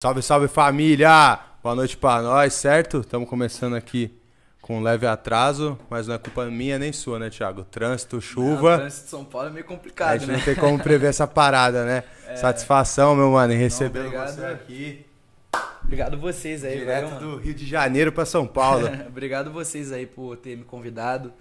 Salve, salve família! Boa noite pra nós, certo? Estamos começando aqui com um leve atraso, mas não é culpa minha nem sua, né, Thiago? Trânsito, chuva. Não, trânsito de São Paulo é meio a complicado, gente né? não tem como prever essa parada, né? Satisfação, meu mano, em receber obrigado. você aqui, Obrigado vocês aí, direto valeu, do. Rio de Janeiro pra São Paulo. Obrigado vocês aí por ter me convidado,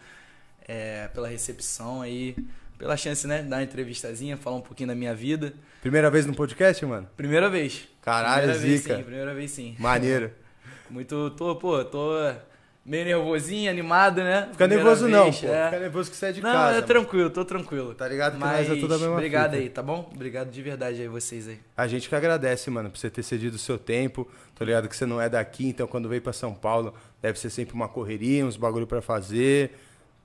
é, pela recepção aí, pela chance, né, dar uma entrevistazinha, falar um pouquinho da minha vida. Primeira vez no podcast, mano? Primeira vez. Caralho, primeira vez, zica. sim, primeira vez sim. Maneiro. Muito, tô, pô, tô meio nervosinho, animado, né? Fica Primeira nervoso não, vez, pô. é. Fica nervoso que você é de Não, casa. é mano. tranquilo, tô tranquilo. Tá ligado que Mas nós é tudo a mesma obrigado fita. aí, tá bom? Obrigado de verdade aí vocês aí. A gente que agradece, mano, por você ter cedido o seu tempo. Tô ligado que você não é daqui, então quando veio pra São Paulo, deve ser sempre uma correria, uns bagulho pra fazer,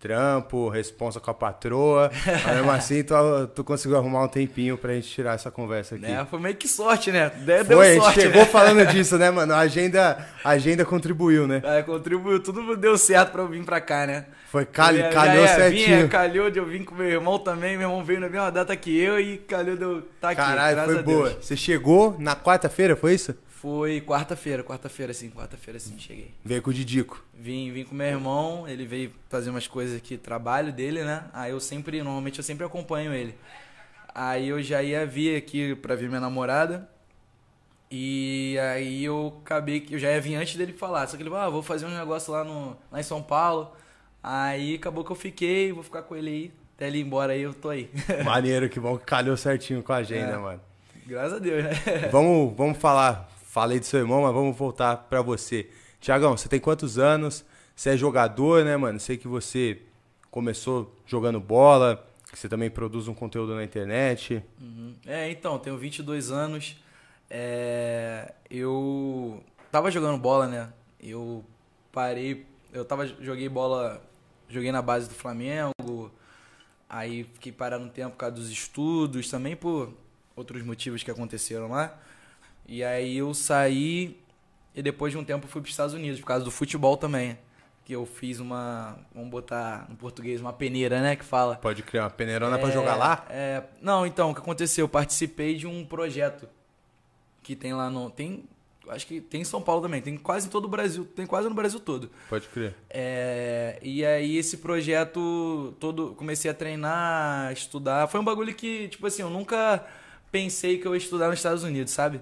trampo, responsa com a patroa. Mas mesmo assim, tu, tu conseguiu arrumar um tempinho pra gente tirar essa conversa aqui. Né? Foi meio que sorte, né? Deu, Foi, a gente sorte, chegou né? falando disso, né, mano? A agenda, a agenda contribuiu, né? É, contribuiu, tudo deu certo pra eu vir pra cá, né? Foi cal, calhou ia vir, certinho. é, calhou de eu vir com meu irmão também, meu irmão veio na mesma data que eu e calhou de eu estar aqui, Caralho, foi a Deus. boa. Você chegou na quarta-feira, foi isso? Foi quarta-feira, quarta-feira sim, quarta-feira sim, cheguei. Veio com o Didico. Vim, vim com meu irmão, ele veio fazer umas coisas aqui, trabalho dele, né? Aí eu sempre, normalmente eu sempre acompanho ele. Aí eu já ia vir aqui pra ver minha namorada. E aí eu acabei que eu já ia vir antes dele falar. Só que ele falou, ah, vou fazer um negócio lá, no, lá em São Paulo. Aí acabou que eu fiquei, vou ficar com ele aí. Até ele ir embora aí, eu tô aí. Maneiro, que bom que calhou certinho com a agenda, É. mano. Graças a Deus, né? vamos, vamos falar. Falei do seu irmão, mas vamos voltar pra você. Tiagão, você tem quantos anos? Você é jogador, né, mano? Sei que você começou jogando bola, que você também produz um conteúdo na internet. Uhum. É, então, tenho 22 anos. É, eu tava jogando bola, né? Eu parei, eu tava joguei bola, joguei na base do Flamengo. Aí fiquei parado um tempo por causa dos estudos, também por outros motivos que aconteceram lá. E aí eu saí e depois de um tempo fui para os Estados Unidos por causa do futebol também, que eu fiz uma, vamos botar no português, uma peneira, né, que fala. Pode criar uma peneirona É, jogar lá? é, não, então, o que aconteceu? Eu participei de um projeto que tem lá no. Tem. Acho que tem em São Paulo também, tem quase em todo o Brasil, tem quase no Brasil todo. Pode crer. É, e aí esse projeto todo, comecei a treinar, estudar. Foi um bagulho que, tipo assim, eu nunca pensei que eu ia estudar nos Estados Unidos, sabe?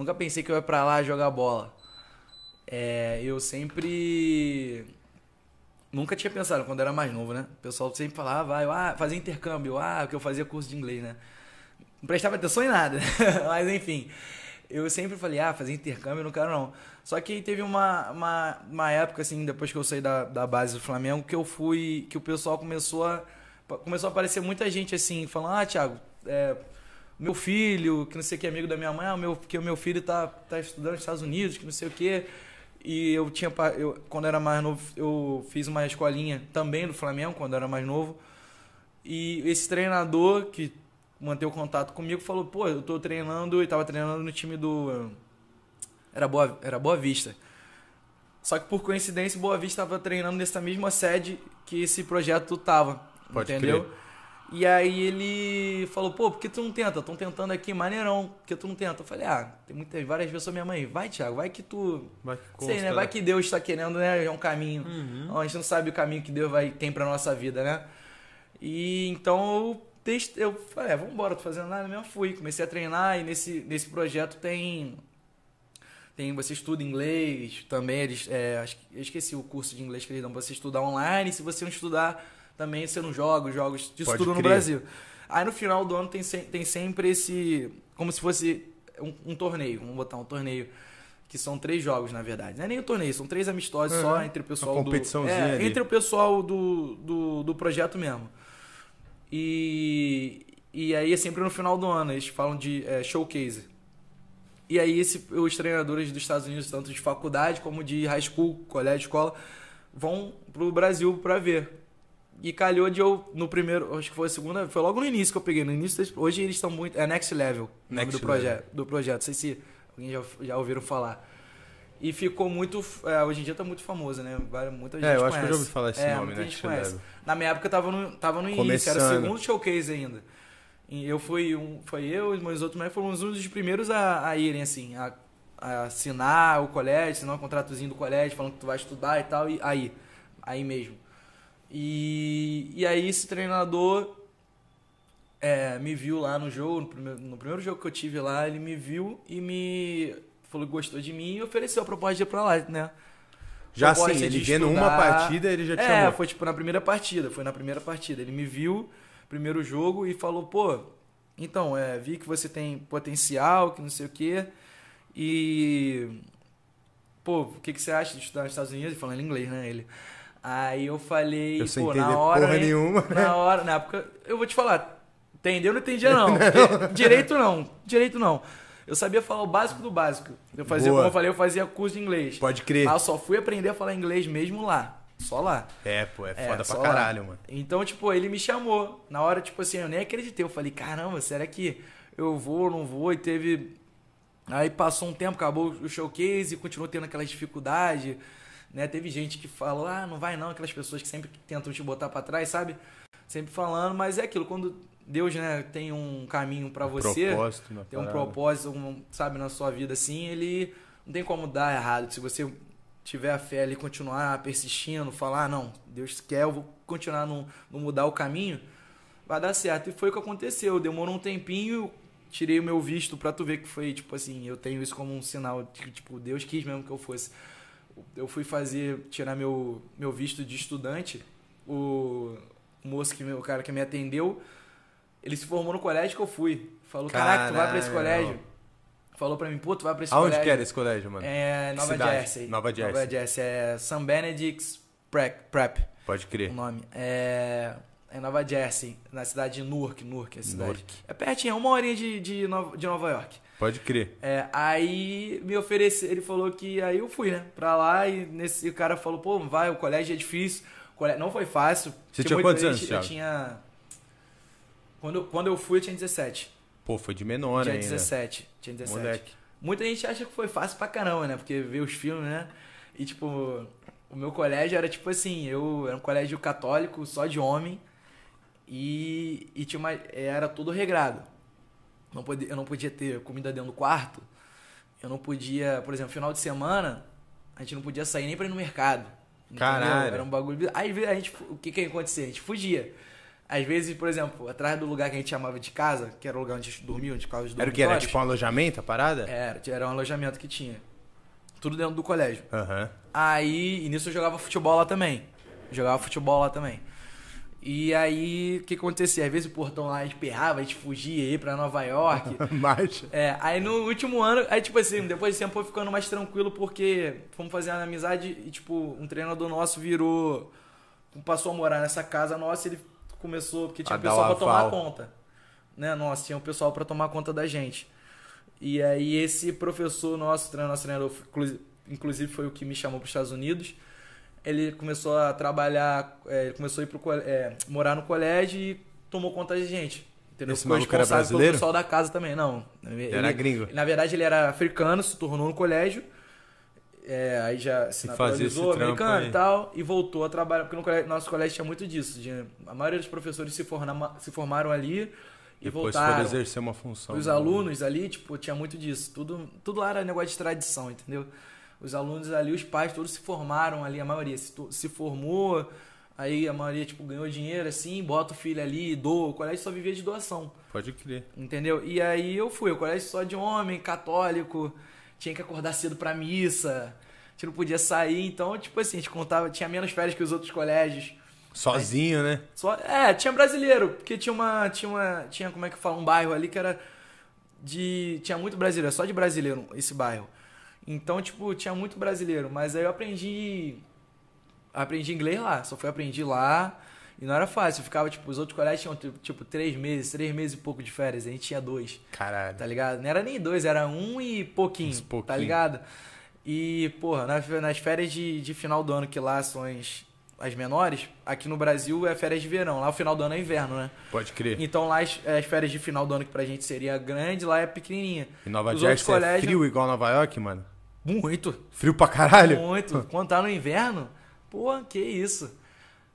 Nunca pensei que eu ia pra lá jogar bola. É, eu sempre. Nunca tinha pensado quando era mais novo, né? O pessoal sempre falava, ah, vai, ah, fazer intercâmbio, ah, que eu fazia curso de inglês, né? Não prestava atenção em nada, mas enfim. Eu sempre falei, ah, fazer intercâmbio eu não quero não. Só que teve uma, uma, uma época, assim, depois que eu saí da, da base do Flamengo, que eu fui. que o pessoal começou a. Começou a aparecer muita gente assim, falando, ah, Thiago, é, meu filho, que não sei o que, amigo da minha mãe, ah, meu, que o meu filho tá, tá estudando nos Estados Unidos, que não sei o que. E eu tinha. Eu, quando era mais novo, eu fiz uma escolinha também do Flamengo, quando era mais novo. E esse treinador que manteve contato comigo falou: pô, eu tô treinando e tava treinando no time do. Era Boa, era Boa Vista. Só que por coincidência, Boa Vista tava treinando nessa mesma sede que esse projeto tava. Pode entendeu? crer. E aí ele falou, pô, por que tu não tenta? Tão tentando aqui, maneirão, por que tu não tenta? Eu falei, ah, tem muitas, várias vezes a minha mãe, vai, Thiago, vai que tu. Vai que Sei, né? Vai que Deus está querendo, né? É um caminho. Uhum. A gente não sabe o caminho que Deus vai, tem pra nossa vida, né? E então eu, eu falei, é, vamos embora, tô fazendo nada mesmo. Fui, comecei a treinar e nesse, nesse projeto tem. Tem, você estuda inglês também, eles, é, eu esqueci o curso de inglês que eles dão pra você estudar online. Se você não estudar, também você não joga os jogos disso Pode tudo no. Brasil. Aí no final do ano tem, se- tem sempre esse. Como se fosse um, um torneio, vamos botar um torneio. Que são três jogos, na verdade. Não é nem um torneio, são três amistosos Uhum. só entre o pessoal Uma do. competiçãozinha É, ali. entre o pessoal do, do, do projeto mesmo. E, e aí é sempre no final do ano, eles falam de é, showcase. E aí esse, os treinadores dos Estados Unidos, tanto de faculdade como de high school, colégio, escola, vão pro Brasil pra ver. E calhou de eu, no primeiro, acho que foi a segunda, foi logo no início que eu peguei. No início, hoje eles estão muito. É Next Level, Next do projeto. Do projeto. Não sei se alguém já, já ouviram falar. E ficou muito. é, hoje em dia tá muito famoso, né? Muita gente É, eu acho que eu conhece. já ouvi falar esse É, nome, né? gente conhece. leva. Na minha época tava no, tava no início, era o segundo showcase ainda. E eu fui um. Foi eu e meus outros, mas fomos um dos primeiros a, a irem, assim, a, assinar o colégio, assinar um contratozinho do colégio falando que tu vai estudar e tal, e aí, aí mesmo. E, e aí esse treinador é, me viu lá no jogo, no primeiro, no primeiro jogo que eu tive lá, ele me viu e me falou que gostou de mim e ofereceu a proposta de ir pra lá, né? Já assim, de ele vendo estudar. uma partida, ele já te É, chamou. foi tipo na primeira partida, foi na primeira partida. Ele me viu, primeiro jogo, e falou, pô, então, é, vi que você tem potencial, que não sei o quê, e... Pô, o que, que você acha de estudar nos Estados Unidos? Falando inglês, né, ele. Aí eu falei, Eu sem pô, na hora... porra nenhuma. Na hora, na época, eu vou te falar, entendeu? Não entendia não. porque direito não, direito não. Eu sabia falar o básico do básico. Eu fazia, Boa. como eu falei, eu fazia curso de inglês. Pode crer. Mas eu só fui aprender a falar inglês mesmo lá. Só lá. É, pô, é É, foda só pra lá. caralho, mano. Então, tipo, ele me chamou. Na hora, tipo assim, eu nem acreditei. Eu falei, caramba, será que eu vou, não vou? E teve. Aí passou um tempo, acabou o showcase, continuou tendo aquelas dificuldades. Né? Teve gente que falou, ah, não vai não, aquelas pessoas que sempre tentam te botar pra trás, sabe? Sempre falando, mas é aquilo, quando Deus, né, tem um caminho pra você, Propósito na tem um propósito, um, sabe, na sua vida assim, ele não tem como dar errado. Se você tiver a fé ali, continuar persistindo, falar, "Ah, não, Deus quer, eu vou continuar, não, não mudar o caminho, vai dar certo. E foi o que aconteceu. Demorou um tempinho, tirei o meu visto pra tu ver que foi, tipo assim, eu tenho isso como um sinal de que, tipo, Deus quis mesmo que eu fosse. Eu fui fazer, tirar meu, meu visto de estudante, o moço, que, o cara que me atendeu, ele se formou no colégio que eu fui. Falou, caraca, tu vai pra esse colégio? Falou pra mim, pô, tu vai pra esse Aonde colégio. que era esse colégio, mano? É Nova? Jersey. Nova Jersey. Nova Jersey. É St. Benedict's Prep. Pode o crer. nome. É, é Nova Jersey, na cidade de Newark. Newark é a cidade. Newark. É pertinho, é uma horinha de, de, Nova, de Nova York. Pode crer. É, aí me ofereceu, ele falou que aí eu fui, né, pra lá e nesse o cara falou, pô, vai, o colégio é difícil. Colégio, não foi fácil. Você tinha quantos anos, Eu tinha... Quando, eu- quando eu fui, eu tinha 17. Pô, foi de menor tinha ainda. 17. Tinha 17. Moleque. Muita gente acha que foi fácil pra caramba, né? Porque vê os filmes, né? E, tipo, o meu colégio era tipo assim, eu era um colégio católico só de homem e, e tinha uma, era tudo regrado. Não podia, eu não podia ter comida dentro do quarto. Eu não podia, por exemplo, final de semana, a gente não podia sair nem pra ir no mercado. entendeu? Caralho. Era um bagulho. Aí a gente, o que que ia acontecer? A gente fugia. Às vezes, por exemplo, atrás do lugar que a gente chamava de casa, que era o lugar onde a gente dormia, onde ficava os Era o que? Era tipo um alojamento, a parada? era, era um alojamento que tinha. Tudo dentro do colégio. Aham. Aí, e nisso eu jogava futebol lá também. Jogava futebol lá também. E aí, o que acontecia? Às vezes o portão lá esperrava, a gente fugia ia pra Nova York. Marcha. É, aí no último ano, aí tipo assim, depois de tempo foi ficando mais tranquilo porque fomos fazer uma amizade e tipo, um treinador nosso virou, passou a morar nessa casa nossa e ele começou, porque tinha A pessoal pra tomar conta. Né, nossa, tinha um pessoal pra tomar conta da gente. E aí esse professor nosso, nosso treinador, inclusive- foi o que me chamou para os Estados Unidos. Ele começou a trabalhar, é, ele começou a ir pro, é, morar no colégio e tomou conta da gente. Entendeu? Esse Ficou maluco era brasileiro? pessoal da casa também, não. Ele, era gringo. Na verdade, ele era africano, se tornou no colégio. é, aí já se naturalizou, americano e tal, e voltou a trabalhar. Porque no colégio- nosso colégio tinha muito disso. de- a maioria dos professores se, forma- se formaram ali e Depois voltaram. foram exercer uma função. Os alunos ali, tipo, tinha muito disso. Tudo, tudo lá era negócio de tradição, entendeu? Os alunos ali, os pais todos se formaram ali, a maioria se, se formou, aí a maioria, tipo, ganhou dinheiro assim, bota o filho ali, doa. O colégio só vivia de doação, Pode crer. entendeu? E aí eu fui, o colégio só de homem, católico, tinha que acordar cedo pra missa, a gente não podia sair, então, tipo assim, a gente contava, tinha menos férias que os outros colégios. Sozinho, né? Só, é, tinha brasileiro, porque tinha uma, tinha uma, tinha como é que fala, um bairro ali que era de, tinha muito brasileiro, só de brasileiro esse bairro. Então, tipo, tinha muito brasileiro, mas aí eu aprendi aprendi inglês lá, só fui aprendi lá e não era fácil, eu ficava, tipo, os outros colégios tinham, tipo, três meses, três meses e pouco de férias, a gente tinha dois Caralho. tá ligado? Não era nem dois, era um e pouquinho, pouquinho. tá ligado? E, porra, nas, nas férias de, de final do ano, que lá são as, as menores, aqui no Brasil é férias de verão, lá o final do ano é inverno, né? Pode crer. Então lá as, as férias de final do ano, que pra gente seria grande, lá é pequenininha. Em Nova Jersey é colégios- frio igual Nova York, mano? Muito, Frio pra caralho? muito. Quando tá no inverno, pô, que isso.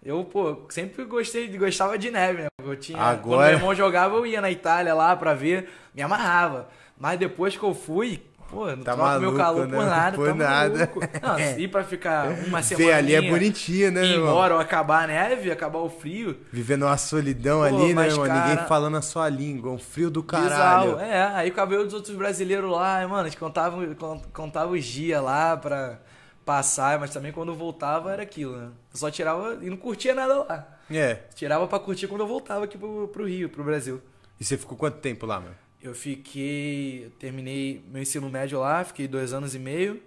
Eu, pô, sempre gostei, gostava de neve, né? Eu tinha, Quando Agora- meu irmão jogava, eu ia na Itália lá pra ver, me amarrava. Mas depois que eu fui, Pô, não Tá troco meu maluco, calor né? por nada, Por tá nada. maluco. Não, ir pra ficar uma semana ali é bonitinho, né, ir meu irmão? embora ou acabar a neve, acabar o frio. Vivendo uma solidão Pô, ali, né, irmão? cara- Ninguém falando a sua língua, um frio do caralho. Bizarro. É, aí cabelo dos outros brasileiros lá, e, mano, a gente contava, con- contava os dias lá pra passar, mas também quando voltava era aquilo, né? Eu só tirava e não curtia nada lá. É. Tirava pra curtir quando eu voltava aqui pro, pro Rio, pro Brasil. E você ficou quanto tempo lá, meu? Eu fiquei. Eu terminei meu ensino médio lá, fiquei dois anos e meio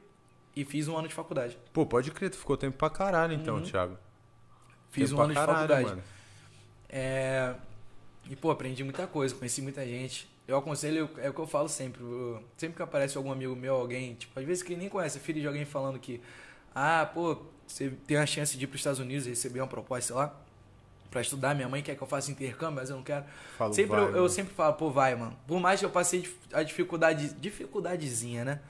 e fiz um ano de faculdade. Pô, pode crer, tu ficou tempo pra caralho então, Uhum. Thiago. Fiz Tempo um ano pra de caralho, faculdade. mano. É, E, pô, aprendi muita coisa, conheci muita gente. Eu aconselho, é o que eu falo sempre. eu- sempre que aparece algum amigo meu, alguém, tipo, às vezes que nem conhece, filho de alguém falando que, ah, pô, você tem a chance de ir pros Estados Unidos e receber uma proposta, sei lá, pra estudar. Minha mãe quer que eu faça intercâmbio, mas eu não quero. Falo, sempre vai, eu, eu sempre falo, pô, vai, mano. Por mais que eu passei a dificuldade, dificuldadezinha, né?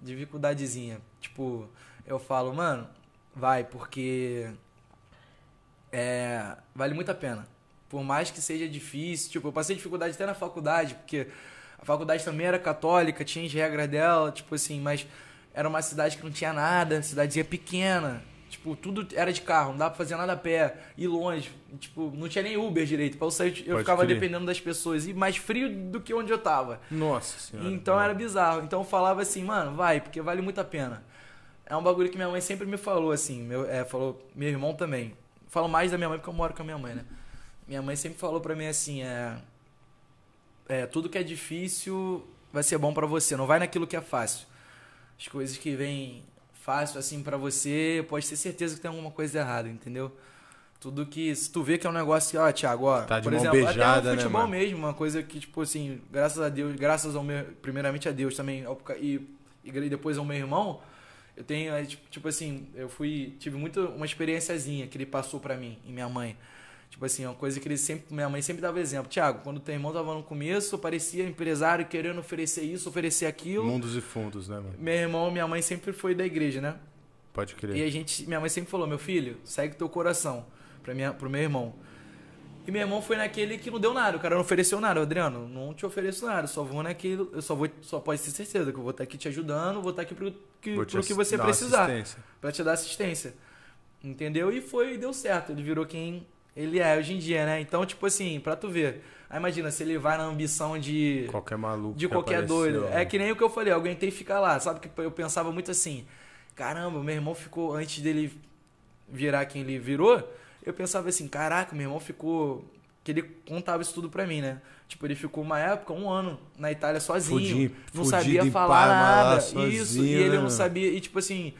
Dificuldadezinha. Tipo, eu falo, mano, vai, porque é, vale muito a pena. Por mais que seja difícil, tipo, eu passei dificuldade até na faculdade, porque a faculdade também era católica, tinha as regras dela, tipo assim, mas era uma cidade que não tinha nada, cidadezinha pequena. Tipo, tudo era de carro, não dava pra fazer nada a pé, ir longe. Tipo, não tinha nem Uber direito. Pra eu sair, eu Pode ficava crer. dependendo das pessoas. E mais frio do que onde eu tava. Nossa senhora. Então era bizarro. Então eu falava assim, mano, vai, porque vale muito a pena. É um bagulho que minha mãe sempre me falou, assim, meu, é, falou, meu irmão também. Falo mais da minha mãe porque eu moro com a minha mãe, né? Minha mãe sempre falou pra mim assim, é, é tudo que é difícil vai ser bom pra você, não vai naquilo que é fácil. As coisas que vêm fácil assim pra você, pode ter certeza que tem alguma coisa errada, entendeu? Tudo que se tu vê que é um negócio que, ó, Thiago, ó, Tá de por mão exemplo, beijada, até né, no futebol mano? mesmo, uma coisa que tipo assim, graças a Deus, graças ao meu, primeiramente a Deus também ao- e, e depois ao meu irmão, eu tenho, é, tipo, tipo assim, eu fui, tive muito uma experiênciazinha que ele passou pra mim e minha mãe. Tipo assim, uma coisa que ele sempre, minha mãe sempre dava exemplo. Tiago, quando teu irmão tava no começo, parecia empresário querendo oferecer isso, oferecer aquilo. Mundos e fundos, né, mano? Meu irmão, minha mãe sempre foi da igreja, né? Pode crer. E a gente, minha mãe sempre falou, meu filho, segue teu coração pra minha, pro meu irmão. E meu irmão foi naquele que não deu nada, o cara não ofereceu nada. Adriano, não te ofereço nada, só vou naquilo, eu só vou, só pode ter certeza que eu vou estar aqui te ajudando, vou estar aqui pro que, pro que você precisar, pra te dar assistência. Entendeu? E foi, deu certo, ele virou quem ele é hoje em dia, né? Então, tipo assim, pra tu ver. Aí imagina, se ele vai na ambição de Qualquer maluco. de que qualquer apareceu, doido. É né? que nem o que eu falei, eu aguentei ficar lá. Sabe que eu pensava muito assim, caramba, meu irmão ficou, antes dele virar quem ele virou, eu pensava assim, caraca, meu irmão ficou. Que ele contava isso tudo pra mim, né? Tipo, ele ficou uma época, um ano, na Itália sozinho. Fudi- não fudido sabia falar nada. sozinho, isso, e né, ele não mano? sabia. E tipo assim,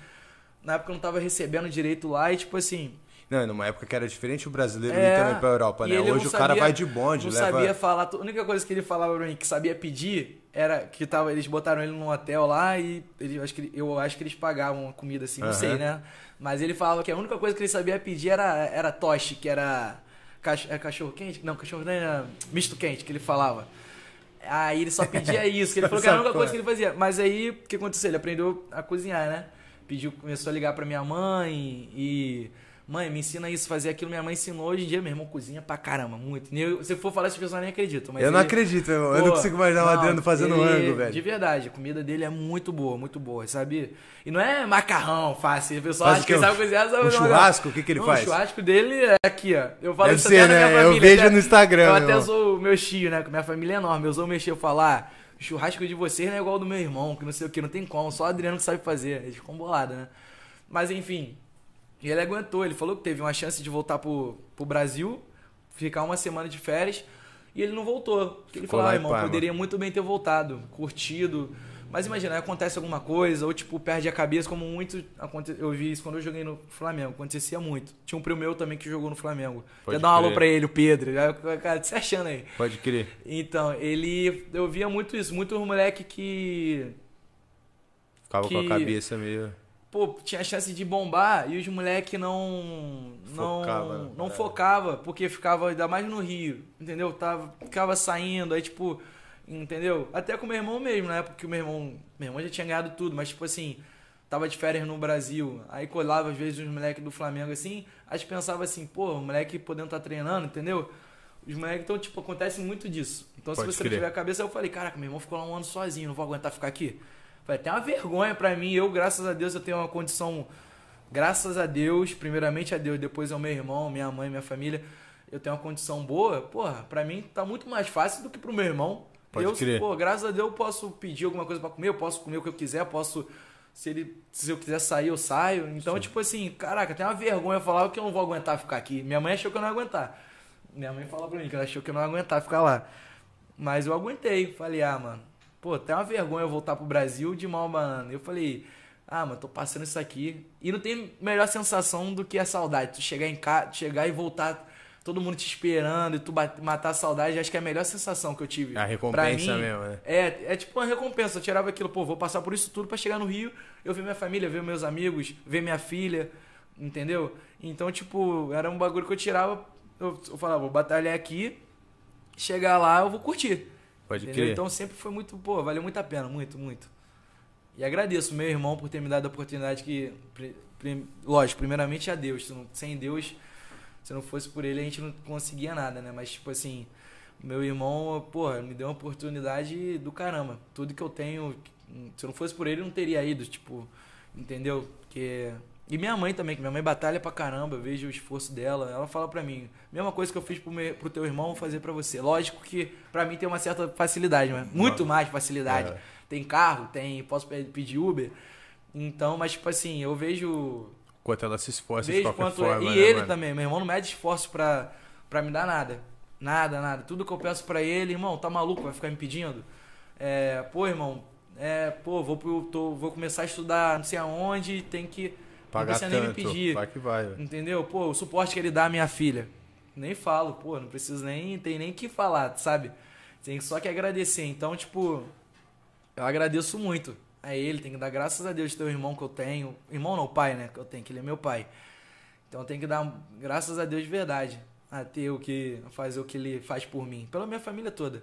na época eu não tava recebendo direito lá, e tipo assim, Não, numa época que era diferente o brasileiro É, ir também pra Europa, né? Hoje não o cara vai de bonde, não leva. sabia falar. A única coisa que ele falava pra mim que sabia pedir era que tava, eles botaram ele num hotel lá e ele, eu acho que, eu acho que eles pagavam a comida assim, não Aham. sei, né? Mas ele falava que a única coisa que ele sabia pedir era, era toche, que era é cachorro quente? Não, cachorro não era misto quente, que ele falava. Aí ele só pedia isso, que ele falou que era a única coisa que ele fazia. Mas aí, o que aconteceu? Ele aprendeu a cozinhar, né? Pediu, começou a ligar pra minha mãe e... Mãe, me ensina isso, fazer aquilo. Minha mãe ensinou. Hoje em dia, meu irmão cozinha pra caramba, muito. Eu- se eu for falar, as pessoas nem acreditam. Eu não ele- acredito, meu irmão. Eu Pô, não consigo imaginar o não, Adriano fazendo ele- De velho. verdade, a comida dele é muito boa, muito boa, sabe? E não é macarrão fácil. O pessoal Faz acha o que quê? ele sabe cozinhar, sabe Um não, churrasco? O que que ele não, faz? O churrasco dele é aqui, ó. Eu falo Deve isso ser, até na minha né? Eu família. vejo até- no Instagram, Eu até sou o meu tio, né? Que minha família é enorme. Eu sou o meu tio, eu falar, ah, o churrasco de vocês não é igual ao do meu irmão, que não sei o que, não tem como. Só o Adriano que sabe fazer. Eles ficam bolados, né? Mas enfim, e ele aguentou, ele falou que teve uma chance de voltar pro, pro Brasil, ficar uma semana de férias, e ele não voltou. Ele falou, ah, irmão, Parma." poderia muito bem ter voltado, curtido. Mas imagina, acontece alguma coisa, ou tipo, perde a cabeça, como muito. Eu vi isso quando eu joguei no Flamengo, acontecia muito. Tinha um primo meu também que jogou no Flamengo. Pode dar um alô pra ele, o Pedro. Cara, se achando aí. Pode crer. Então, ele. Eu via muito isso, muito moleque que. Ficava com a Que- cabeça meio. Pô, tinha chance de bombar e os moleque não não Focava, né? não É. focava, porque ficava ainda mais no Rio, entendeu? Tava ficava saindo, aí tipo, entendeu? Até com o meu irmão mesmo, né? Porque o meu irmão, meu irmão já tinha ganhado tudo, mas tipo assim, tava de férias no Brasil, aí colava às vezes os moleques do Flamengo assim, aí gente pensava assim, pô, o moleque podendo estar treinando, entendeu? Os moleques, então, tipo, acontece muito disso. Então, Pode se você crer. não tiver a cabeça, eu falei, caraca, meu irmão ficou lá um ano sozinho, não vou aguentar ficar aqui. Foi até uma vergonha pra mim. Eu, graças a Deus, eu tenho uma condição. Graças a Deus, primeiramente a Deus, depois ao meu irmão, minha mãe, minha família. Eu tenho uma condição boa. Porra, pra mim tá muito mais fácil do que pro meu irmão. Pode eu, crer. pô, graças a Deus eu posso pedir alguma coisa pra comer, eu posso comer o que eu quiser, posso. Se, ele, se eu quiser sair, eu saio. Então, tipo assim, caraca, tem uma vergonha falar que eu não vou aguentar ficar aqui. Minha mãe achou que eu não ia aguentar. Minha mãe falou pra mim que ela achou que eu não ia aguentar ficar lá. Mas eu aguentei. Falei, ah, mano, pô, tem uma vergonha eu voltar pro Brasil de mal banana. Eu falei, ah, mano, tô passando isso aqui. E não tem melhor sensação do que a saudade. Tu chegar em casa, chegar e voltar, todo mundo te esperando e tu matar a saudade. Acho que é a melhor sensação que eu tive. A recompensa mim, mesmo, né? É, é tipo uma recompensa. Eu tirava aquilo, pô, vou passar por isso tudo pra chegar no Rio, eu ver minha família, ver meus amigos, ver minha filha, entendeu? Então, tipo, era um bagulho que eu tirava. Eu, eu falava, vou batalhar aqui, chegar lá, eu vou curtir. Pode Entendeu? crer. Então sempre foi muito, pô, valeu muito a pena, muito, muito. E agradeço meu irmão por ter me dado a oportunidade que, lógico, primeiramente a Deus. Sem Deus, se não fosse por ele, a gente não conseguia nada, né? Mas, tipo assim, meu irmão, porra, me deu uma oportunidade do caramba. Tudo que eu tenho, se não fosse por ele, eu não teria ido, tipo, entendeu? Porque... E minha mãe também, que minha mãe batalha pra caramba, eu vejo o esforço dela. Ela fala pra mim, mesma coisa que eu fiz pro, meu, pro teu irmão, vou fazer pra você. Lógico que pra mim tem uma certa facilidade, né? Muito mais facilidade. É. Tem carro, tem, posso pe- pedir Uber. Então, mas tipo assim, eu vejo Quanto ela se esforça de Vejo qualquer quanto forma, é. E né, ele mano? também, meu irmão não mede esforço pra, pra me dar nada. Nada, nada. Tudo que eu peço pra ele, irmão, tá maluco, vai ficar me pedindo? É, pô, irmão, é, pô, vou, tô, vou começar a estudar não sei aonde, tem que. Pagar não precisa nem me tanto, pedir. vai que vai, velho. Entendeu? Pô, o suporte que ele dá à minha filha. Nem falo, pô, não preciso nem, tem nem que falar, sabe? Tem só que agradecer. Então, tipo, eu agradeço muito a ele, tenho que dar graças a Deus de ter o irmão que eu tenho. Irmão não, pai, né? Que eu tenho, que ele é meu pai. Então eu tenho que dar graças a Deus de verdade. A ter o que. fazer o que ele faz por mim. Pela minha família toda.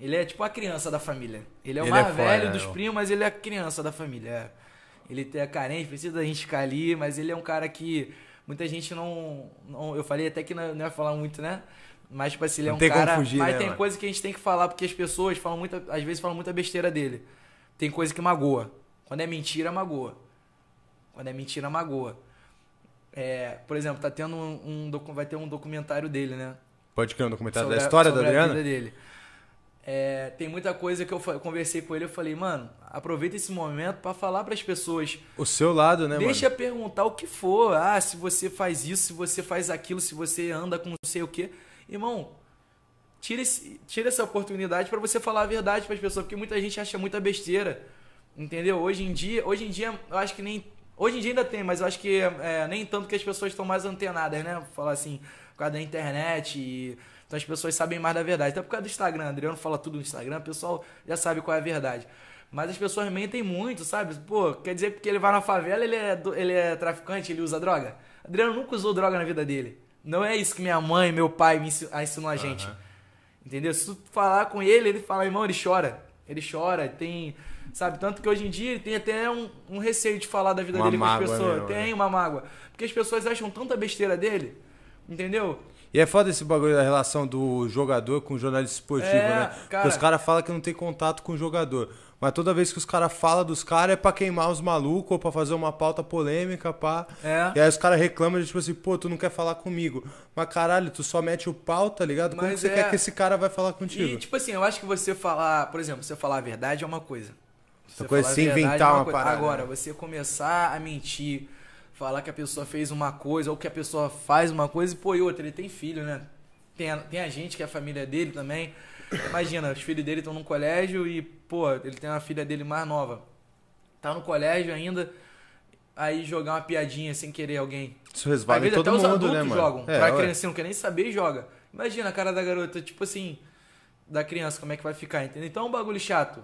Ele é tipo a criança da família. Ele é o Ele mais é velho é, dos primos, mas ele é a criança da família. é. Ele é carente, precisa da gente ficar ali, mas ele é um cara que muita gente não. não eu falei até que não, não ia falar muito, né? Mas, tipo assim, ele é um cara. fugir, mas né, tem mano? coisa que a gente tem que falar, porque as pessoas falam muita. Às vezes falam muita besteira dele. Tem coisa que magoa. Quando é mentira, magoa. Quando é mentira, magoa. É, por exemplo, tá tendo um, um vai ter um documentário dele, né? Pode criar um documentário Sobre da a- história da sobre a Adriana? vida dele. É, tem muita coisa que eu conversei com ele, eu falei, mano, aproveita esse momento pra falar pras pessoas. O seu lado, né, Deixa mano? perguntar o que for. Ah, se você faz isso, se você faz aquilo, se você anda com não sei o quê. Irmão, tira, esse, tira essa oportunidade pra você falar a verdade pras pessoas, porque muita gente acha muita besteira. Entendeu? Hoje em dia, hoje em dia, eu acho que nem. Hoje em dia ainda tem, mas eu acho que é, nem tanto que as pessoas estão mais antenadas, né? Falar assim, por causa da internet e. Então as pessoas sabem mais da verdade. Até por causa do Instagram. Adriano fala tudo no Instagram, o pessoal já sabe qual é a verdade. Mas as pessoas mentem muito, sabe? Pô, quer dizer que porque ele vai na favela, ele é, ele é traficante, ele usa droga? Adriano nunca usou droga na vida dele. Não é isso que minha mãe, meu pai me ensi- ensinou a gente. Aham. Entendeu? Se tu falar com ele, ele fala, irmão, ele chora. Ele chora, tem. Sabe? Tanto que hoje em dia ele tem até um, um receio de falar da vida Uma dele com as mágoa pessoas. mesmo, tem né? uma mágoa. Porque as pessoas acham tanta besteira dele. Entendeu? E é foda esse bagulho da relação do jogador com o jornalista esportivo, É, né? cara. Porque os caras falam que não tem contato com o jogador. Mas toda vez que os caras falam dos caras é pra queimar os malucos ou pra fazer uma pauta polêmica, pá. É. E aí os caras reclamam de tipo assim, pô, tu não quer falar comigo. Mas caralho, tu só mete o pau, tá ligado? Como Mas que você é- quer que esse cara vai falar E, contigo? tipo assim, eu acho que você falar, por exemplo, você falar a verdade é uma coisa. Você coisa sem inventar é uma coisa. parada, Agora, né? você começar a mentir, falar que a pessoa fez uma coisa ou que a pessoa faz uma coisa e, pô, e outra, ele tem filho, né? Tem a, tem a gente que é a família dele também. Imagina, os filhos dele estão no colégio e, pô, ele tem uma filha dele mais nova. Tá no colégio ainda, aí jogar uma piadinha sem querer alguém. Isso resvala em todo até os mundo, adultos né, mano? jogam. É, pra criança não quer nem saber e joga. Imagina a cara da garota, tipo assim, da criança, como é que vai ficar, entendeu? Então é um bagulho chato.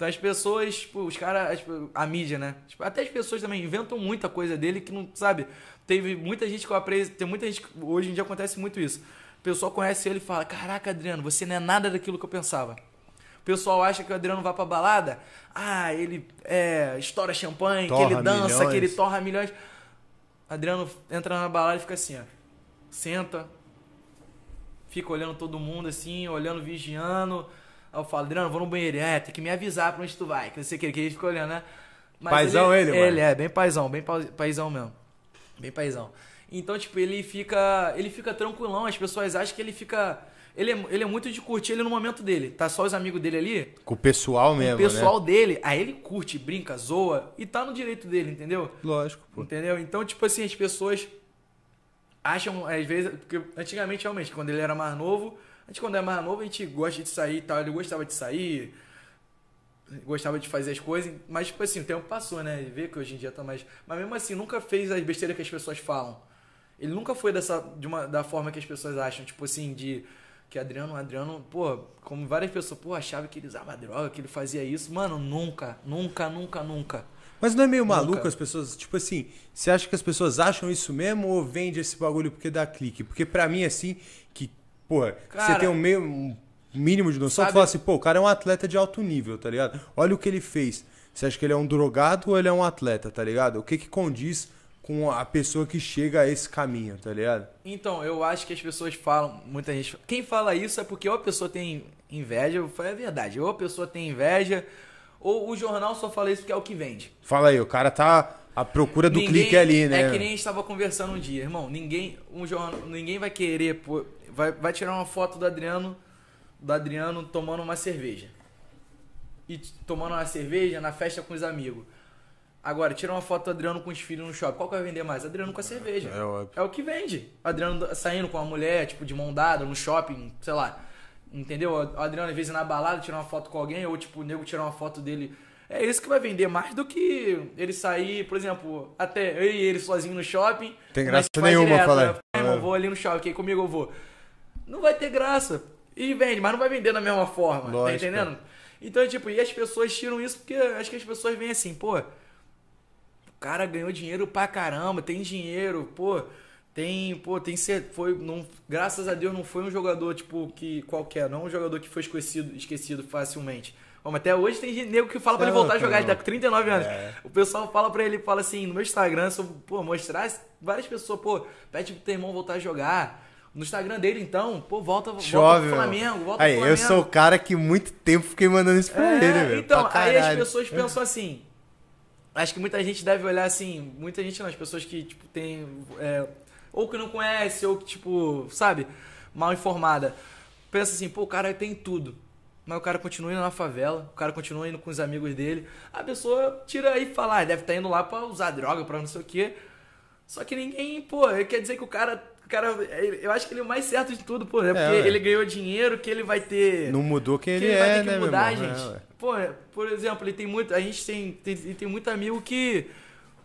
Então as pessoas, tipo, os caras, a mídia, né? Tipo, até as pessoas também inventam muita coisa dele que não, sabe? Teve muita gente que eu aprecio, tem muita gente que hoje em dia acontece muito isso. O pessoal conhece ele e fala: Caraca, Adriano, você não é nada daquilo que eu pensava. O pessoal acha que o Adriano vai pra balada, ah, ele é, estoura champanhe, que Torra ele dança, milhões. que ele torra milhões. Adriano entra na balada e fica assim, ó. Senta, fica olhando todo mundo assim, olhando, vigiando. Aí eu falo, Adriano, vou no banheiro. É, tem que me avisar pra onde tu vai. Que não sei o que, que ele fica olhando, né? Mas Paizão ele, mano? Ele é, bem paizão, bem paizão mesmo. Bem paizão. Então, tipo, ele fica. Ele fica tranquilão, as pessoas acham que ele fica. Ele é, ele é muito de curtir ele no momento dele. Tá só os amigos dele ali, Com o pessoal mesmo, o pessoal né? dele, aí ele curte, brinca, zoa e tá no direito dele, entendeu? Lógico, pô. Entendeu? Então, tipo assim, as pessoas acham, às vezes, porque antigamente, realmente, quando ele era mais novo, a gente quando é mais novo, a gente gosta de sair e tal, ele gostava de sair, gostava de fazer as coisas, mas, tipo assim, o tempo passou, né? Ele vê que hoje em dia tá mais. Mas mesmo assim, nunca fez as besteiras que as pessoas falam. Ele nunca foi dessa, de uma, da forma que as pessoas acham, tipo assim, de. Que Adriano, Adriano, pô, como várias pessoas, pô, achava que ele usava droga, que ele fazia isso. Mano, nunca, nunca, nunca, nunca. Mas não é meio maluco Nunca. as pessoas, tipo assim, você acha que as pessoas acham isso mesmo ou vende esse bagulho porque dá clique? Porque pra mim, assim, que, pô, você Cara, tem um, meio, um mínimo de noção, sabe- tu fala assim, pô, o cara é um atleta de alto nível, tá ligado? Olha o que ele fez. Você acha que ele é um drogado ou ele é um atleta, tá ligado? O que que condiz com a pessoa que chega a esse caminho, tá ligado? Então, eu acho que as pessoas falam, muita gente. Quem fala isso é porque ou a pessoa tem inveja, foi a verdade, ou a pessoa tem inveja, ou o jornal só fala isso porque é o que vende. Fala aí, o cara tá à procura do Ninguém- clique ali, né? É que nem a gente estava conversando um dia, irmão. Ninguém, um jornal, ninguém vai querer, vai, vai tirar uma foto do Adriano, do Adriano tomando uma cerveja. E tomando uma cerveja na festa com os amigos. Agora, tira uma foto do Adriano com os filhos no shopping. Qual que vai vender mais? Adriano com a cerveja. É óbvio. É o que vende. Adriano saindo com a mulher, tipo, de mão dada, no shopping, sei lá. Entendeu? O Adriano, às vezes, na balada, tirar uma foto com alguém, ou, tipo, o nego tirar uma foto dele. É isso que vai vender mais do que ele sair, por exemplo, até eu e ele sozinho no shopping. Tem graça nenhuma direto, falar. né? "Ah, irmão, É. vou ali no shopping, aqui comigo eu vou. Não vai ter graça. E vende, mas não vai vender da mesma forma. Lógico. Tá entendendo? Então, tipo, e as pessoas tiram isso porque acho que as pessoas veem assim, pô, o cara ganhou dinheiro pra caramba, tem dinheiro, pô, tem, pô, tem ser, foi, não, graças a Deus não foi um jogador tipo que qualquer, não um jogador que foi esquecido, esquecido facilmente. Mas até hoje tem gente- nego que fala pra ele voltar a jogar, ele tá com 39 anos. É. O pessoal fala pra ele, fala assim, no meu Instagram, se eu, pô, mostrar, várias pessoas, pô, pede pro teu irmão voltar a jogar. No Instagram dele, então, pô, volta, volta Chove, pro meu. Flamengo, volta Aí, pro eu Flamengo. sou o cara que muito tempo fiquei mandando isso pra É, ele, velho. Então, aí as pessoas pensam assim. Acho que muita gente deve olhar assim. Muita gente não, as pessoas que, tipo, tem. é, ou que não conhece, ou que, tipo, sabe, mal informada. Pensa assim, pô, o cara tem tudo. Mas o cara continua indo na favela, o cara continua indo com os amigos dele. A pessoa tira aí e fala, ah, deve estar indo lá pra usar droga, pra não sei o quê. Só que ninguém, pô, quer dizer que o cara. Cara eu acho que ele é o mais certo de tudo, pô. É porque ué. ele ganhou dinheiro, que ele vai ter Não mudou quem que ele, ele vai é, ter que né, mudar, gente. É. Pô, por exemplo, ele tem muito. A gente tem, tem, ele tem muito amigo que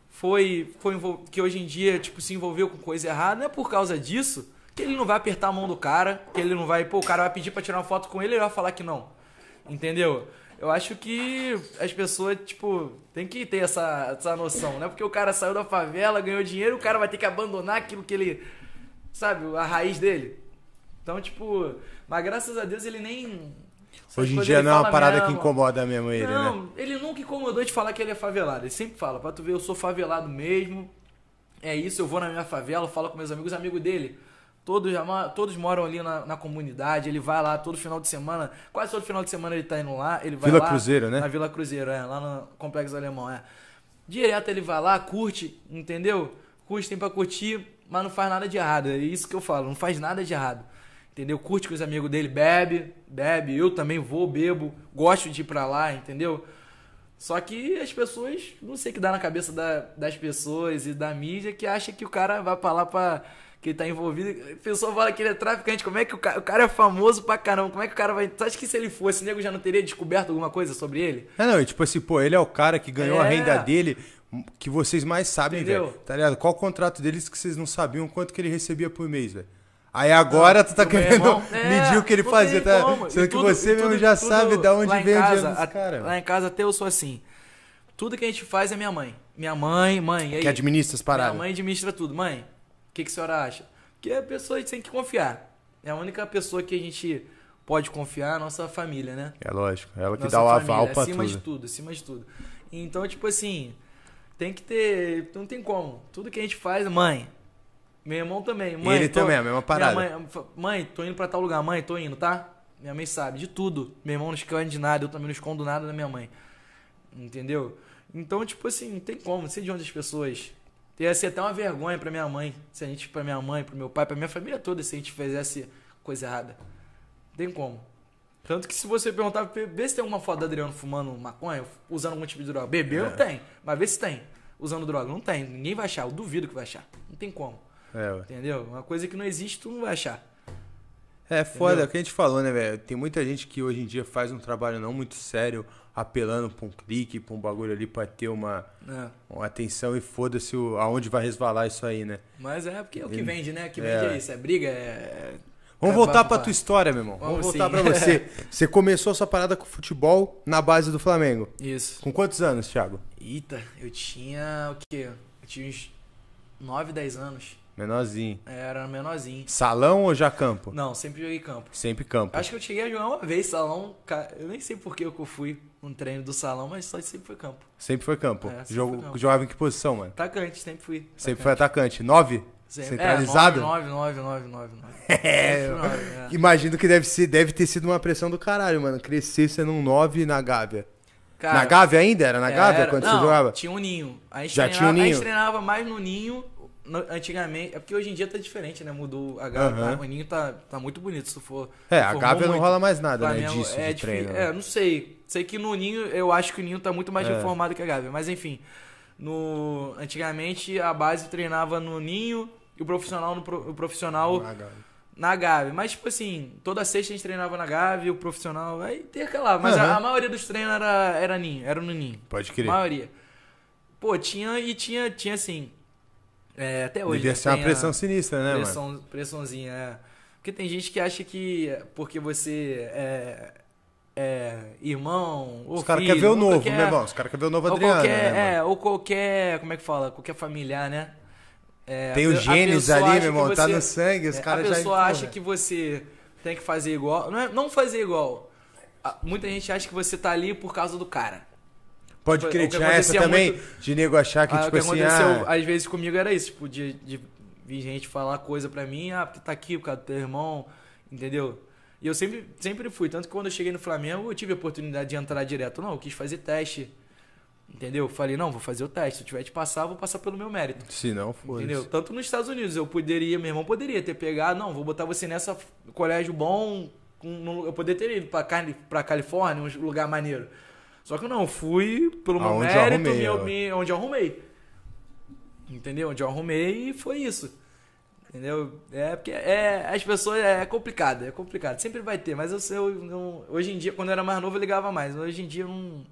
foi, foi que hoje em dia, tipo, se envolveu com coisa errada. Não é por causa disso que ele não vai apertar a mão do cara, que ele não vai. Pô, o cara vai pedir pra tirar uma foto com ele e ele vai falar que não. Entendeu? Eu acho que as pessoas, tipo, tem que ter essa, essa noção, né? Porque o cara saiu da favela, ganhou dinheiro, o cara vai ter que abandonar aquilo que ele. Sabe, a raiz dele. Então, tipo, mas graças a Deus ele nem. Hoje em dia não é uma parada que mesmo. incomoda mesmo ele, né? Não, ele nunca incomodou de falar que ele é favelado. Ele sempre fala, pra tu ver, eu sou favelado mesmo. É isso, eu vou na minha favela, falo com meus amigos, amigos dele. Todos, todos moram ali na, na comunidade, ele vai lá todo final de semana, quase todo final de semana ele tá indo lá, ele vai Vila lá. Cruzeiro, né? Na Vila Cruzeiro, é, lá no Complexo Alemão, é. Direto ele vai lá, curte, entendeu? Curte, tem pra curtir, mas não faz nada de errado. É isso que eu falo, não faz nada de errado. Entendeu? Curte com os amigos dele, bebe, bebe. Eu também vou, bebo, gosto de ir pra lá, entendeu? Só que as pessoas, não sei o que dá na cabeça da- das pessoas e da mídia que acha que o cara vai pra lá pra. que ele tá envolvido. A pessoa fala que ele é traficante. Como é que o cara, o cara é famoso pra caramba? Como é que o cara vai. Tu acha que se ele fosse, o nego já não teria descoberto alguma coisa sobre ele? É, não, e tipo assim, pô, ele é o cara que ganhou a É. renda dele que vocês mais sabem, velho. Tá ligado? Qual o contrato deles que vocês não sabiam quanto que ele recebia por mês, velho? Aí agora tu tá querendo irmão, é, medir o que ele não fazia, tá? como. Sendo que tudo- você e mesmo tudo- já tudo sabe da onde vem o dinheiro casa, dos caras. Lá em casa até eu sou assim. Tudo que a gente faz é minha mãe. Minha mãe, mãe, e aí? Que administra as paradas. Minha mãe administra tudo. Mãe, o que, que a senhora acha? Porque a pessoa a gente tem que confiar. É a única pessoa que a gente pode confiar, é a nossa família, né? É lógico, ela que Nossa dá o família, aval pra acima tudo. de tudo, acima de tudo. Então, tipo assim, tem que ter. Não tem como. Tudo que a gente faz, mãe. Meu irmão também. Mãe, Ele tô- também, a mesma parada. Mãe, mãe, tô indo pra tal lugar. Mãe, tô indo, tá? Minha mãe sabe de tudo. Meu irmão não esconde de nada, eu também não escondo nada da minha mãe. Entendeu? Então, tipo assim, não tem como, não sei de onde as pessoas. Ia ser até uma vergonha pra minha mãe, se a gente, pra minha mãe, pro meu pai, pra minha família toda, se a gente fizesse coisa errada. Não tem como. Tanto que se você perguntar, vê se tem alguma foto do Adriano fumando maconha, usando algum tipo de droga. Beber É. tem, mas vê se tem. Usando droga, não tem. Ninguém vai achar, eu duvido que vai achar. Não tem como. É, ué. Entendeu? Uma coisa que não existe, tu não vai achar. É foda, Entendeu? é o que a gente falou, né, velho? Tem muita gente que hoje em dia faz um trabalho não muito sério, apelando pra um clique, pra um bagulho ali pra ter uma, né? uma atenção e foda-se aonde vai resvalar isso aí, né? Mas é porque é o que vende, né? O que É. vende é isso, é briga, é. Vamos é voltar pra tua história, meu irmão. Vamos, Vamos voltar sim. pra você. Você começou a sua parada com futebol na base do Flamengo. Isso. Com quantos anos, Thiago? Eita, eu tinha o quê? Eu tinha uns 9, 10 anos. Menorzinho. É, Era menorzinho. Salão ou já campo? Não, sempre joguei campo. Sempre campo. Acho que eu cheguei a jogar uma vez salão. Eu nem sei por que eu fui um treino do salão, mas só sempre foi campo. Sempre foi campo. É, sempre Jogo- foi campo. Jogava em que posição, mano? Atacante, sempre fui. Sempre foi atacante. Nove? Sempre. Centralizado? É, 9, 9, 9, 9, 9. É, Imagino que deve, ser, deve ter sido uma pressão do caralho, mano. Crescer sendo um 9 na Gávea. na Gávea ainda? Era na Gávea quando não, você jogava? Tinha um ninho. A gente Já treinava, tinha um A ninho? gente treinava mais no ninho antigamente. É porque hoje em dia tá diferente, né? Mudou a Gávea. Aham. O ninho tá, tá muito bonito, se for. É, a Gávea não rola mais nada, né? Flamengo Disso, é de treino. né? É, não sei. Sei que no Ninho, eu acho que o Ninho tá muito mais É. reformado que a Gávea. Mas enfim, no antigamente a base treinava no Ninho e o profissional no pro- o profissional Na Gávea. na Gávea. Mas tipo assim, toda sexta a gente treinava na Gávea, o profissional aí tem aquela, mas a, Aham. a maioria dos treinos era era Ninho, era no Ninho. Pode A crer. maioria. Pô, tinha e tinha tinha assim, é, até hoje. Devia ser uma tem a- pressão sinistra, né, mano? Pressão, pressãozinha, é. Porque tem gente que acha que porque você é, é irmão ou Os caras querem ver o novo, qualquer- meu irmão. Os caras querem ver o novo ou Adriano, qualquer, né, é, mano? ou qualquer, como é que fala? Qualquer familiar, né? É, Tem a os a genes pessoa ali, meu irmão. Tá no sangue, os é, caras A já... pessoa porra. acha que você tem que fazer igual. Não, é, não fazer igual. A- Muita gente acha que você tá ali por causa do cara. Pode Foi- crer, tinha essa também, muito- de nego achar que, Ah, tipo o que assim, aconteceu, ah, às vezes, comigo era isso, tipo, de, de vir gente falar coisa pra mim, ah, porque tá aqui por causa do teu irmão, entendeu? E eu sempre, sempre fui, tanto que quando eu cheguei no Flamengo, eu tive a oportunidade de entrar direto. Não, eu quis fazer teste, entendeu? Falei, não, vou fazer o teste, se eu tiver de passar, eu vou passar pelo meu mérito. se não, foda Entendeu? Tanto nos Estados Unidos, eu poderia, meu irmão poderia ter pegado, não, vou botar você nessa colégio bom, eu poderia ter ido pra, Cali- pra Califórnia, um lugar maneiro. Só que não, eu fui pelo meu Aonde eu mérito, arrumei, me- onde eu arrumei. Entendeu? Onde eu arrumei e foi isso. Entendeu? É porque é, as pessoas é complicado, é complicado. Sempre vai ter, mas eu, sei, eu não- hoje em dia, quando eu era mais novo, eu ligava mais. Hoje em dia eu não.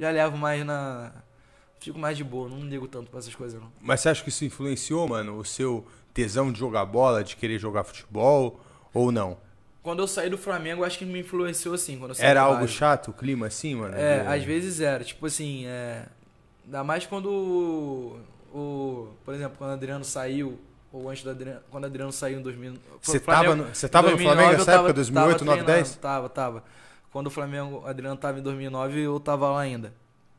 Já levo mais na. Fico mais de boa, não ligo tanto pra essas coisas, não. Mas você acha que isso influenciou, mano, o seu tesão de jogar bola, de querer jogar futebol, ou não? Quando eu saí do Flamengo, acho que me influenciou assim. Quando Era algo chato o clima assim, mano? É, às vezes era. Tipo assim, é... ainda mais quando o, o- Por exemplo, quando o Adriano saiu, ou antes do Adriano. Quando o Adriano saiu em 2000. Você Flamengo- tava no- você tava no 2009, Flamengo eu nessa época, 2008, tava 9, 10? treinando, Tava, tava. Quando o Flamengo, o Adriano tava em 2009, eu tava lá ainda.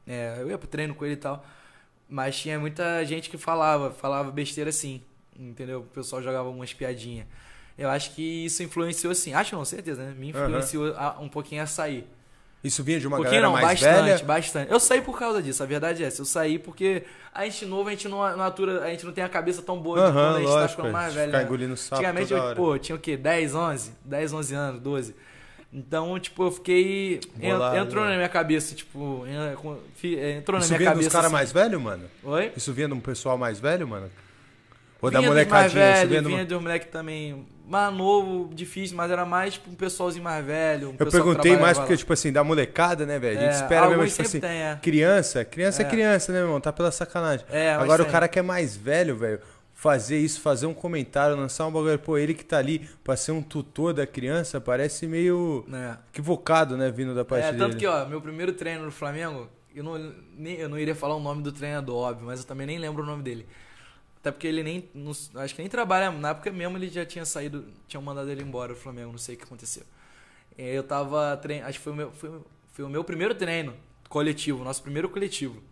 É, eu ia pro treino com ele e tal. Mas tinha muita gente que falava, falava besteira assim. Entendeu? O pessoal jogava umas piadinhas. Eu acho que isso influenciou assim. Acho não, certeza, né? Me influenciou a- um pouquinho a sair. Isso vinha de uma Um pouquinho galera não, mais bastante, velha? bastante. Eu saí por causa disso, a verdade é essa. Eu saí porque a gente novo, a gente não, não atura, a gente não tem a cabeça tão boa de quando a gente tá lógico. ficando mais velho. Ficar né? engolindo sapo Antigamente, eu, pô, tinha o quê? 10, 11? 10, 11 anos, 12. Então, tipo, eu fiquei. Bolado, entrou né? na minha cabeça, tipo. fi- Entrou na Isso minha vinha cabeça. dos caras assim. mais velhos, mano? Oi? Isso vinha de um pessoal mais velho, mano? Ou da Vinha dos mais molecadinha? Isso velho, vinha de vinha dos moleques também mais novo, difícil, mas era mais tipo, um pessoalzinho mais velho. Um Eu perguntei mais porque, lá. tipo assim, da molecada, né, velho? A gente É, espera mesmo, tipo assim, tem, é. criança, criança é. É. criança, né, meu irmão? Tá pela sacanagem. É, mas Agora o cara que é mais velho, velho, fazer isso, fazer um comentário, lançar um bagulho, pô, ele que tá ali pra ser um tutor da criança, parece meio É. equivocado, né, vindo da parte É, dele. tanto que, ó, meu primeiro treino no Flamengo, eu não, nem, eu não iria falar o nome do treinador, óbvio, mas eu também nem lembro o nome dele. Até porque ele nem. não- acho que nem trabalha. Na época mesmo ele já tinha saído. Tinham mandado ele embora do Flamengo, não sei o que aconteceu. Aí Eu tava. Trein, acho que foi o, meu, foi, foi o meu primeiro treino coletivo, nosso primeiro coletivo.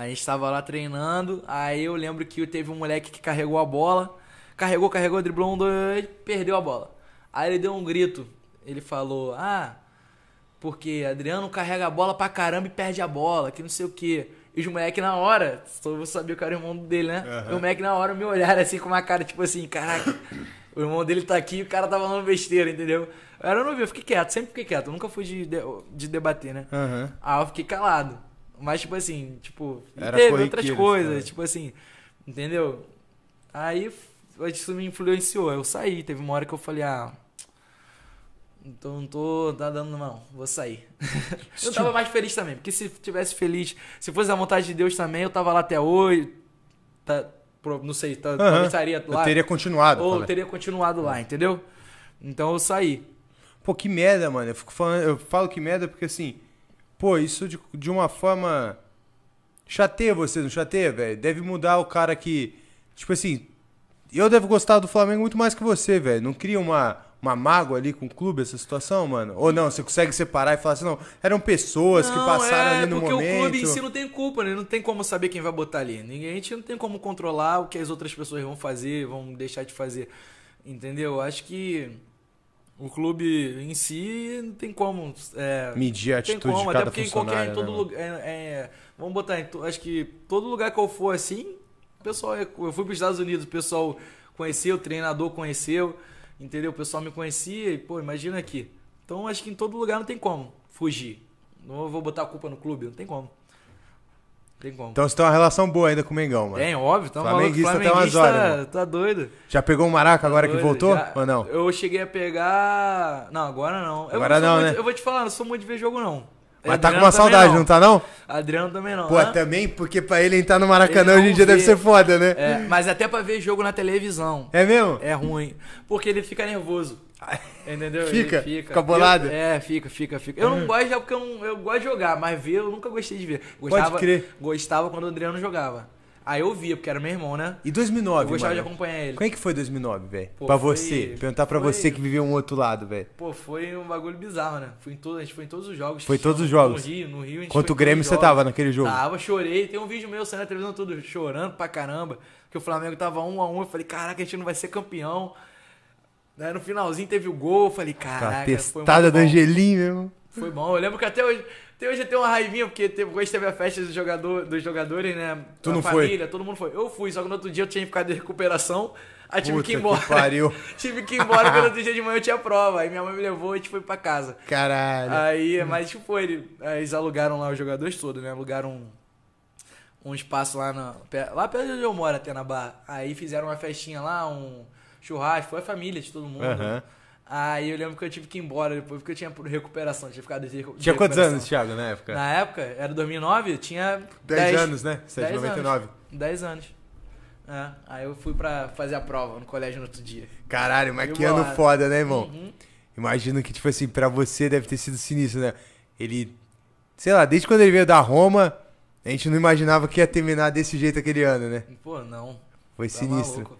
A gente tava lá treinando, aí eu lembro que teve um moleque que carregou a bola. Carregou, carregou, driblou um, dois, perdeu a bola. Aí ele deu um grito. ele falou, ah, porque Adriano carrega a bola pra caramba e perde a bola, que não sei o quê. E os moleques na hora, só vou saber que era o irmão dele, né? Aham. E o moleque na hora me olharam assim com uma cara, tipo assim, caraca, o irmão dele tá aqui e o cara tá falando besteira, entendeu? Eu não vi, eu fiquei quieto, sempre fiquei quieto, eu nunca fui de, de, de debater, né? Aham. Ah, eu fiquei calado. Mas, tipo assim, tipo, Era teve outras coisas, né? tipo assim, entendeu? Aí isso me influenciou. Eu saí, teve uma hora que eu falei, ah. Então não tô tá dando não, vou sair. eu tava mais feliz também, porque se tivesse feliz, se fosse a vontade de Deus também, eu tava lá até hoje. Tá, não sei, tá, talvez estaria Eu lá. teria continuado. ou teria continuado lá, entendeu? Então eu saí. Pô, que merda, mano. Eu, fico falando, eu falo que merda porque assim, pô, isso de, de uma forma. Chateia você, não chateia, velho? Deve mudar o cara que. Tipo assim, eu devo gostar do Flamengo muito mais que você, velho. Não cria uma, uma mágoa ali com o clube essa situação, mano? Ou não, você consegue separar e falar assim, não, eram pessoas que Não, passaram é, ali no porque momento. o clube em si não tem culpa, né? Não tem como saber quem vai botar ali. Ninguém, a gente não tem como controlar o que as outras pessoas vão fazer, vão deixar de fazer. Entendeu? Acho que o clube em si não tem como. É, Medir a atitude como, de até cada porque em qualquer em todo né, lugar. é, é, vamos botar em. Acho que todo lugar que eu for assim, o pessoal. é- Eu fui para os Estados Unidos, o pessoal conheceu, o treinador conheceu, entendeu? O pessoal me conhecia e, pô, imagina aqui. Então acho que em todo lugar não tem como fugir. Não vou botar a culpa no clube, não tem como. Não. Então você tem uma relação boa ainda com o Mengão, mano. Tem, óbvio, tá Flamenguista maluco, até umas horas, tá doido. Já pegou o Maraca agora que Doido, voltou? já- Ou não? Eu cheguei a pegar. Não, agora não. Eu Agora sou não, muito- né? Eu vou te falar, não sou muito de ver jogo, não. Mas tá com Adriano uma saudade, não. tá não? Adriano também não. Pô, Hã? também, porque pra ele entrar no Maracanã hoje em não dia deve vê. ser foda, né? É, mas até pra ver jogo na televisão. É mesmo? É ruim. Porque ele fica nervoso. Entendeu? Fica? Ele fica. Fica bolado? Eu- é, fica, fica, fica. Eu não gosto já porque eu, não- eu gosto de jogar, mas ver eu nunca gostei de ver. Gostava, crer. Gostava quando o Adriano jogava. Aí eu via, porque era meu irmão, né? E 2009, Eu gostava mano? de acompanhar ele. Como é que foi 2009, velho? Pra foi- você. Perguntar pra foi- você que viveu um outro lado, velho. Pô, foi um bagulho bizarro, né? Fui em todo, a gente foi em todos os jogos. Foi todos os No jogos? Rio, no Rio a gente foi o Grêmio você tava naquele jogo? Tava, chorei. Tem um vídeo meu saindo na televisão tudo chorando pra caramba. Que o Flamengo tava um a um. Eu falei, caraca, a gente não vai ser campeão. Aí no finalzinho teve o gol. Eu falei, caraca, foi testada do. Angelim, meu. Foi bom. Eu lembro que até hoje. Até hoje eu tenho uma raivinha, porque teve, hoje teve a festa dos, jogador, dos jogadores, né? Tu a não foi? família, todo mundo foi. Eu fui, só que no outro dia eu tinha ficado de recuperação. Aí tive Puta que ir embora. pariu. tive que ir embora, porque no outro dia de manhã eu tinha prova. Aí minha mãe me levou e a gente foi pra casa. Caralho. Aí, mas tipo, foi, ele- eles alugaram lá os jogadores todos, né? Alugaram um, um espaço lá na. Lá perto de onde eu moro, até na barra. Aí fizeram uma festinha lá, um churrasco, foi a família de todo mundo. Aham. Aí eu lembro que eu tive que ir embora depois, porque eu tinha recuperação, tinha ficado de recu- de Tinha quantos recuperação. anos, Thiago, na época? Na época, era 2009, eu tinha 10 10 anos, né? Você é de 10 99. Anos, 10 anos. É, aí eu fui pra fazer a prova no colégio no outro dia. Caralho, mas que ano foda, né, irmão? Uhum. Imagino que, tipo assim, pra você deve ter sido sinistro, né? Ele, sei lá, desde quando ele veio da Roma, a gente não imaginava que ia terminar desse jeito aquele ano, né? Pô, não. Foi tá sinistro. maluco.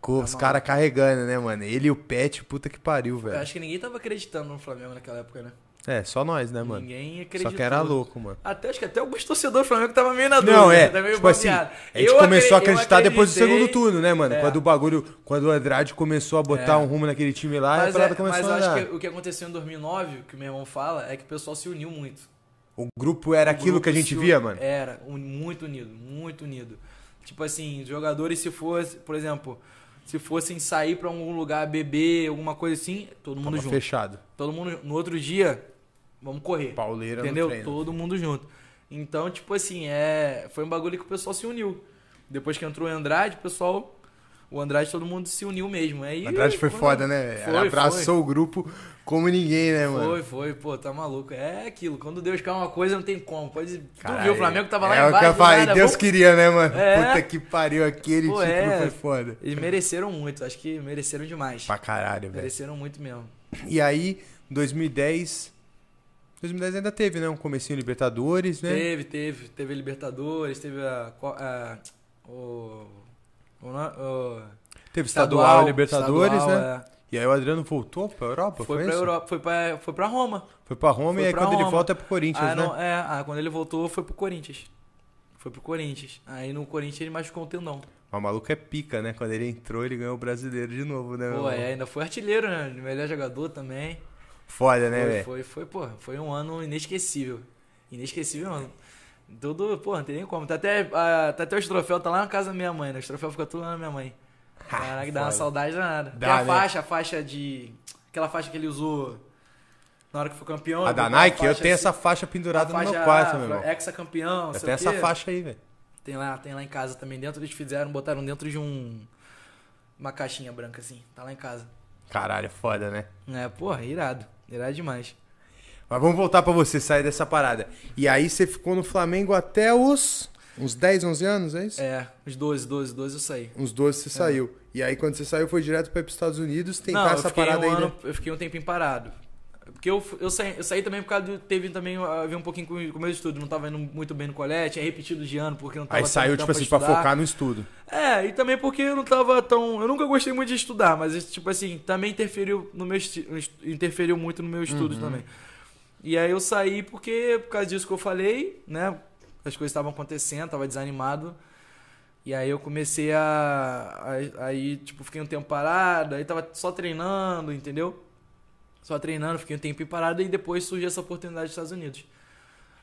Com Tá os caras carregando, né, mano? Ele e o Pet, puta que pariu, Eu velho. acho que ninguém tava acreditando no Flamengo naquela época, né? É, só nós, né, mano? Ninguém Só acreditou. que era louco, mano. Até, acho que até alguns torcedores do Flamengo tava meio na dúvida. Não, é. tá meio Tipo assim, a gente Eu começou a acre- eu acreditar depois do segundo turno, né, mano? É. Quando o bagulho, quando o Andrade começou a botar É. um rumo naquele time lá, a Mas, parada é, começou mas a eu acho que o que aconteceu em 2009, o que o meu irmão fala, é que o pessoal se uniu muito. O grupo era O aquilo grupo que a gente via, mano. Era, muito unido, muito unido. Tipo assim, os jogadores se fosse, por exemplo, se fossem sair pra algum lugar beber, alguma coisa assim, todo mundo junto. fechado. Todo mundo no outro dia, vamos correr. Pauleira Entendeu? Todo mundo junto. Então, tipo assim, é, foi um bagulho que o pessoal se uniu. Depois que entrou o Andrade, o pessoal, o Andrade todo mundo se uniu mesmo. Aí, Andrade foi foda, né? Foi, abraçou o grupo como ninguém, né, mano? Foi, foi, pô, tá maluco. É aquilo, quando Deus quer uma coisa, não tem como. Pode, tu viu, o Flamengo tava lá é embaixo. o que eu falei, nada, Deus queria, né, mano? É. Puta que pariu, aquele Pô, título é. foi foda. Eles mereceram muito, acho que mereceram demais. Pra caralho, velho. Mereceram muito mesmo. E aí, 2010. 2010 ainda teve, né? Um comecinho Libertadores, né? Teve, teve. Teve a Libertadores, teve a. co- a- o, o, o Teve estadual, Libertadores, estadual, né? é. E aí o Adriano voltou pra Europa? Foi, Foi, pra isso? Europa, foi pra, foi pra Roma. Foi pra Roma Foi e aí quando ele Roma. volta é pro Corinthians, ah, né? não, é, ah, quando ele voltou foi pro Corinthians. Foi pro Corinthians. Aí no Corinthians ele machucou o tendão. Mas o maluco é pica, né? Quando ele entrou, ele ganhou o brasileiro de novo, né? Pô, é, ainda foi artilheiro, né? Melhor jogador também. Foda, né, Foi, velho? foi, foi, pô, foi um ano inesquecível. Inesquecível, mano. Tudo, pô, não tem nem como. Tá até, ah, tá até os troféus, tá lá na casa da minha mãe, né? Os troféus ficam tudo lá na minha mãe. Caraca, dá uma saudade danada. Dá, Tem a né? faixa, a faixa de. Aquela faixa que ele usou na hora que foi campeão. A da botou uma Nike, eu tenho assim, essa faixa pendurada no faixa, meu quarto, meu irmão. Ex-campeão, Eu tenho essa faixa aí, velho. Tem lá, tem lá em casa também. Dentro eles fizeram, botaram dentro de um. Uma caixinha branca assim. Tá lá em casa. Caralho, foda, né? É, porra, irado. Irado demais. Mas vamos voltar pra você sair dessa parada. E aí você ficou no Flamengo até os uns 10, 11 anos, é isso? É, uns 12, 12, 12 eu saí. Uns 12 você saiu. E aí quando você saiu foi direto para os Estados Unidos tentar Não, essa fiquei parada um aí, ano, né? Eu fiquei um tempinho parado. Porque eu, eu, saí, eu saí também por causa do. Teve também. Eu vi um pouquinho com, com o meu estudo. Não tava indo muito bem no colégio, tinha repetido de ano porque não tava Aí saiu, tipo assim, pra focar no estudo. É, e também porque eu não tava tão. Eu nunca gostei muito de estudar, mas, tipo assim, também interferiu no meu interferiu muito no meu estudo Uhum. também. E aí eu saí porque, por causa disso que eu falei, né? As coisas estavam acontecendo, tava desanimado. E aí eu comecei a. Aí, tipo, fiquei um tempo parado, aí tava só treinando, entendeu? Só treinando, fiquei um tempo parado e depois surgiu essa oportunidade dos Estados Unidos.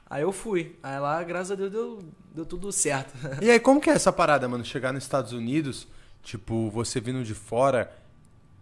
Aí eu fui. Aí lá, graças a Deus, deu, deu tudo certo. E aí, como que é essa parada, mano? Chegar nos Estados Unidos, tipo, você vindo de fora,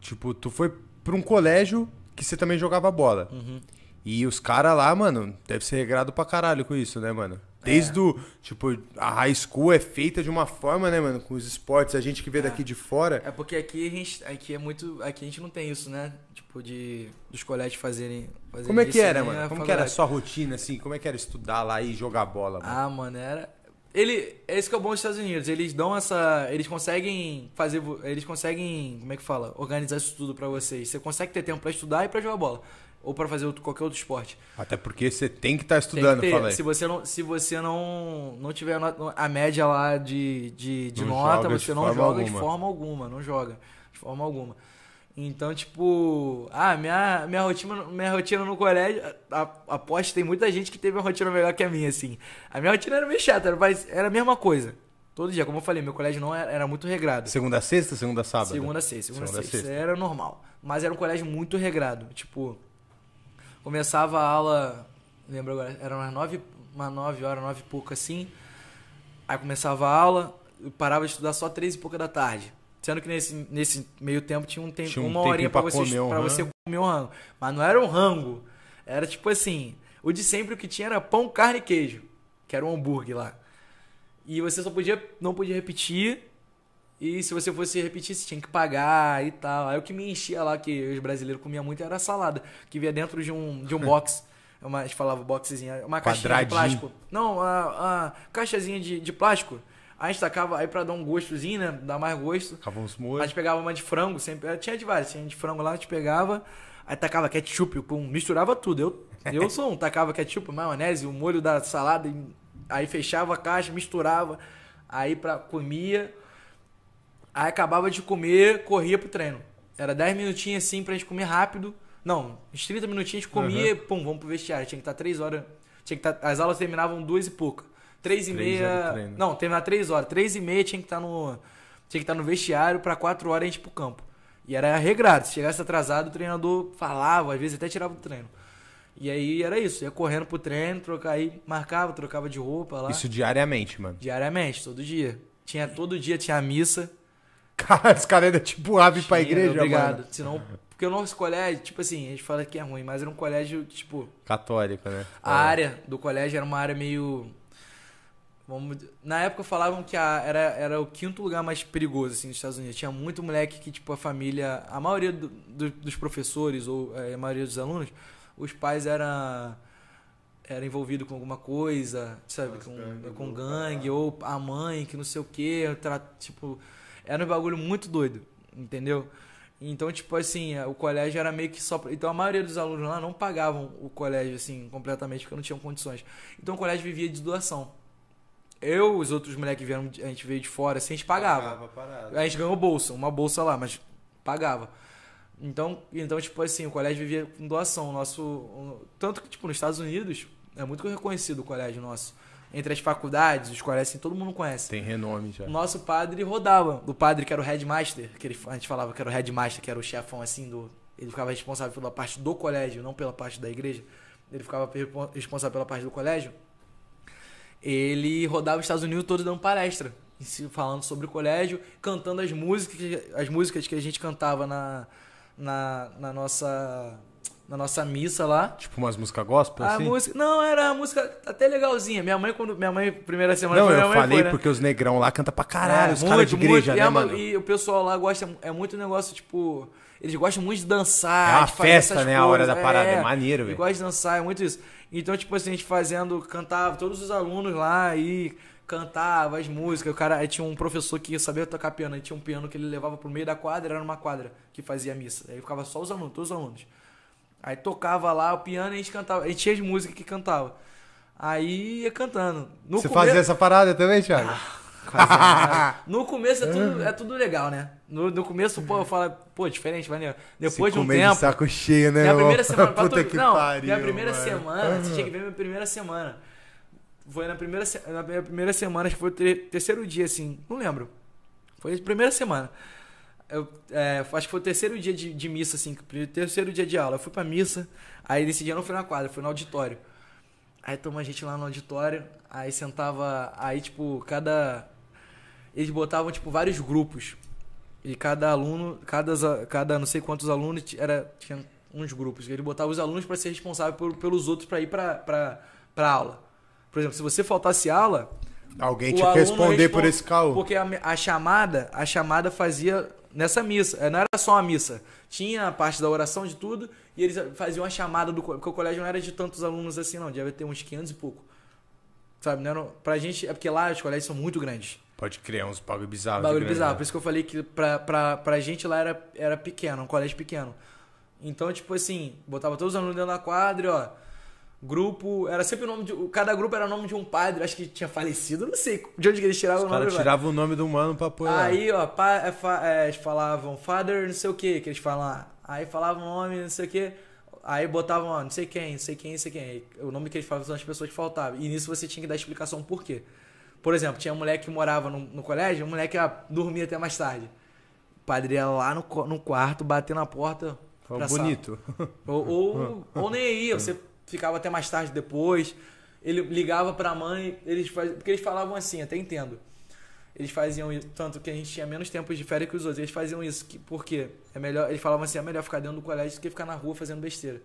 tipo, tu foi pra um colégio que você também jogava bola. Uhum. E os caras lá, mano, deve ser regrado pra caralho com isso, né, mano? Desde o, tipo, a high school é feita de uma forma, né, mano, com os esportes, a gente que vê daqui de fora. É porque aqui a gente, aqui é muito, aqui a gente não tem isso, né? Tipo de dos colégios fazerem, fazerem Como é que era, nem mano? Como que era a sua rotina, assim? Como é que era estudar lá e jogar bola, mano? Ah, mano, era ele, é isso que é o bom dos Estados Unidos. Eles dão essa, eles conseguem fazer, eles conseguem, como é que fala, organizar isso tudo pra vocês. Você consegue ter tempo pra estudar e pra jogar bola ou pra fazer outro, qualquer outro esporte. Até porque você tem que estar Tem estudando, que ter. falei. Se você não, se você não, não tiver a média lá de, de, de nota, você de não joga de alguma. forma alguma, não joga de forma alguma. Então, tipo, ah, minha, minha, rotina, minha rotina no colégio, aposto que tem muita gente que teve uma rotina melhor que a minha, assim. A minha rotina era meio chata, mas era a mesma coisa. Todo dia, como eu falei, meu colégio não era, era muito regrado. Segunda a sexta, segunda a sábado? Segunda a sexta, segunda, Segunda sexta. sexta. Era normal. Mas era um colégio muito regrado. Tipo, começava a aula. Lembro agora, era umas nove, umas nove horas, nove e pouco assim. Aí começava a aula, eu parava de estudar só três e pouca da tarde. Sendo que nesse, nesse meio tempo tinha um tempo, Tinha um uma horinha pra, pra você, comer um pra você comer um rango. Mas não era um rango. Era tipo assim, o de sempre o que tinha era pão, carne e queijo. Que era um hambúrguer lá. E você só podia, não podia repetir. E se você fosse repetir, você tinha que pagar e tal. Aí o que me enchia lá, que os brasileiros comiam muito, era a salada. Que vinha dentro de um, de um box. Uma, a gente falava boxezinha, uma caixinha de plástico. Não, a, a caixazinha de, de plástico. Aí a gente tacava aí pra dar um gostozinho, né? Dar mais gosto. Ficava uns A molhos. gente pegava uma de frango, sempre. eh, Tinha de várias, tinha de frango lá, a gente pegava, aí tacava ketchup, com, misturava tudo. Eu, eu sou um, tacava ketchup, maionese, o molho da salada, aí fechava a caixa, misturava, aí pra, comia, aí acabava de comer, corria pro treino. Era 10 minutinhos assim pra gente comer rápido. Não, uns 30 minutinhos a gente comia, e, pum, vamos pro vestiário. Tinha que estar 3 horas. Tinha que estar, as aulas terminavam duas e pouca. 3 e meia. Não, terminar 3 horas. 3 e meia tinha que estar no. Tinha que estar no vestiário pra 4 horas a gente ir pro campo. E era regrado. Se chegasse atrasado, o treinador falava, às vezes até tirava do treino. E aí era isso, ia correndo pro treino, trocar aí, marcava, trocava de roupa lá. Isso diariamente, mano. Diariamente, todo dia. Tinha todo dia tinha missa. Cara, os caras ainda tipo ave pra igreja, Obrigado. mano. Senão, porque o nosso colégio, tipo assim, a gente fala que é ruim, mas era um colégio, tipo, Católico, né? a área do colégio era uma área meio. Vamos, na época falavam que a, era, era o quinto lugar mais perigoso assim, nos Estados Unidos. Tinha muito moleque que, tipo, a família. A maioria do- do- dos professores, ou eh, a maioria dos alunos, os pais eram era envolvido com alguma coisa, sabe, com, com gangue, ou a mãe que não sei o que, tipo, era um bagulho muito doido, entendeu? Então, tipo assim, o colégio era meio que só. Então a maioria dos alunos lá não pagavam o colégio, assim, completamente, porque não tinham condições. Então o colégio vivia de doação. Eu, os outros moleques que vieram, a gente veio de fora, assim, a gente pagava. A gente ganhou bolsa, uma bolsa lá, mas pagava. Então, então, tipo assim, o colégio vivia com doação. O Nosso, tanto que, tipo, nos Estados Unidos, é muito reconhecido o colégio nosso. Entre as faculdades, os colégios, assim, todo mundo conhece. Tem renome já. O nosso padre rodava. O padre que era o headmaster, que ele, a gente falava que era o headmaster, que era o chefão, assim, do, ele ficava responsável pela parte do colégio, não pela parte da igreja. Ele ficava responsável pela parte do colégio. Ele rodava os Estados Unidos todo dando palestra, falando sobre o colégio, cantando as músicas, as músicas que a gente cantava na, na, na nossa na nossa missa lá. Tipo umas músicas gospel, a assim? música, não, era uma música até legalzinha. Minha mãe, quando minha mãe, primeira semana Não, foi, eu falei foi, né? porque os negrão lá canta pra caralho, É, os caras de igreja, muito. né, e, mano? e o pessoal lá gosta, é muito negócio, tipo, eles gostam muito de dançar. É uma festa, né, a hora coisas. da parada, é maneiro, Eles velho. gostam de dançar, é muito isso. Então, tipo assim, a gente fazendo, cantava, todos os alunos lá aí cantava as músicas. O cara, aí tinha um professor que sabia tocar piano, aí tinha um piano que ele levava pro meio da quadra, era numa quadra que fazia a missa. Aí ficava só os alunos, todos os alunos. Aí tocava lá o piano e a gente cantava. A gente tinha as músicas que cantava. Aí ia cantando. No Você começo- fazia essa parada também, Thiago? Nada. No começo é tudo, é tudo legal, né? No, no começo, pô, eu falo, pô, diferente, maneiro. Depois Se de um tempo. de saco cheio, né, minha primeira semana. Puta tu- que não, pariu, minha primeira mano. semana. Você tinha que ver minha primeira semana. Foi na primeira, se- na minha primeira semana, acho que foi o ter- terceiro dia, assim. Não lembro. Foi a primeira semana. Eu, é, acho que foi o terceiro dia de, de missa, assim. Terceiro dia de aula. Eu fui pra missa. Aí nesse dia eu não fui na quadra, fui no auditório. Aí tomou a gente lá no auditório. Aí sentava. Aí, tipo, cada. Eles botavam, tipo, vários grupos. E cada aluno, cada, cada não sei quantos alunos, era, tinha uns grupos. Ele botava os alunos para ser responsável por- pelos outros para ir pra, pra, pra aula. Por exemplo, se você faltasse aula, Alguém tinha que responder por respon- esse caô. Porque a, a chamada, a chamada fazia nessa missa. Eh, Não era só a missa. Tinha a parte da oração de tudo e eles faziam a chamada do co- porque o colégio não era de tantos alunos assim não, devia ter uns 500 e pouco. Sabe, não era, pra gente, é porque lá os colégios são muito grandes. Pode criar uns bagulho bizarro. Bagulho bizarro. né? Por isso que eu falei que pra, pra, pra gente lá era, era pequeno, um colégio pequeno. Então, tipo assim, botava todos os alunos dentro da quadra, e, ó. Grupo, era sempre o nome de. Cada grupo era o nome de um padre, acho que tinha falecido, não sei de onde que eles tiravam Os o nome. caras tiravam o nome do mano pra lá. Aí, ó, pa, é, fa- é, eles falavam father, não sei o que, que eles falam lá. Aí falavam o nome, não sei o que. Aí botavam, ó, não sei quem, não sei quem, não sei quem. Aí, o nome que eles falavam são as pessoas que faltavam. E nisso você tinha que dar explicação por quê. Por exemplo, tinha um moleque que morava no, no colégio, um moleque que ah, dormia até mais tarde. O padre ia lá no, no quarto, bater na porta. Foi bonito. Ou, ou, ou nem ia, você ficava até mais tarde depois. Ele ligava pra mãe, eles faz... porque eles falavam assim, até entendo. Eles faziam isso, tanto que a gente tinha menos tempo de férias que os outros. Eles faziam isso, que, porque é melhor, eles falavam assim, é melhor ficar dentro do colégio do que ficar na rua fazendo besteira.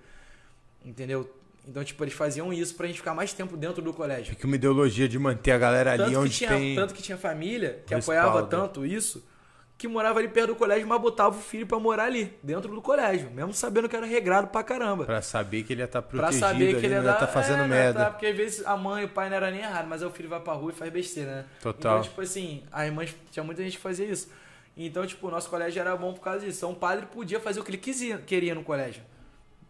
Entendeu? Então, tipo, eles faziam isso pra gente ficar mais tempo dentro do colégio. Fica uma ideologia de manter a galera ali Tanto onde tinha, tem. tanto que tinha família que apoiava tanto isso, que morava ali perto do colégio, mas botava o filho pra morar ali, dentro do colégio, mesmo sabendo que era regrado pra caramba. Pra saber que ele ia estar Pra protegido saber ali, que ele ia dar. tá fazendo é, né, merda. tá? porque às vezes a mãe e o pai não era nem errado, mas aí o filho vai pra rua e faz besteira, né? Total. Então, tipo assim, as mães. Tinha muita gente que fazia isso. Então, tipo, o nosso colégio era bom por causa disso. Então o padre podia fazer o que ele quisia, queria no colégio.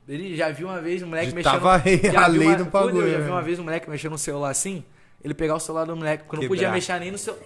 Ele já viu uma vez um moleque mexendo. a já viu lei uma- do bagulho, Já né? viu uma vez um moleque mexendo no celular assim? Ele pegar o celular do moleque, porque não podia mexer nem no seu.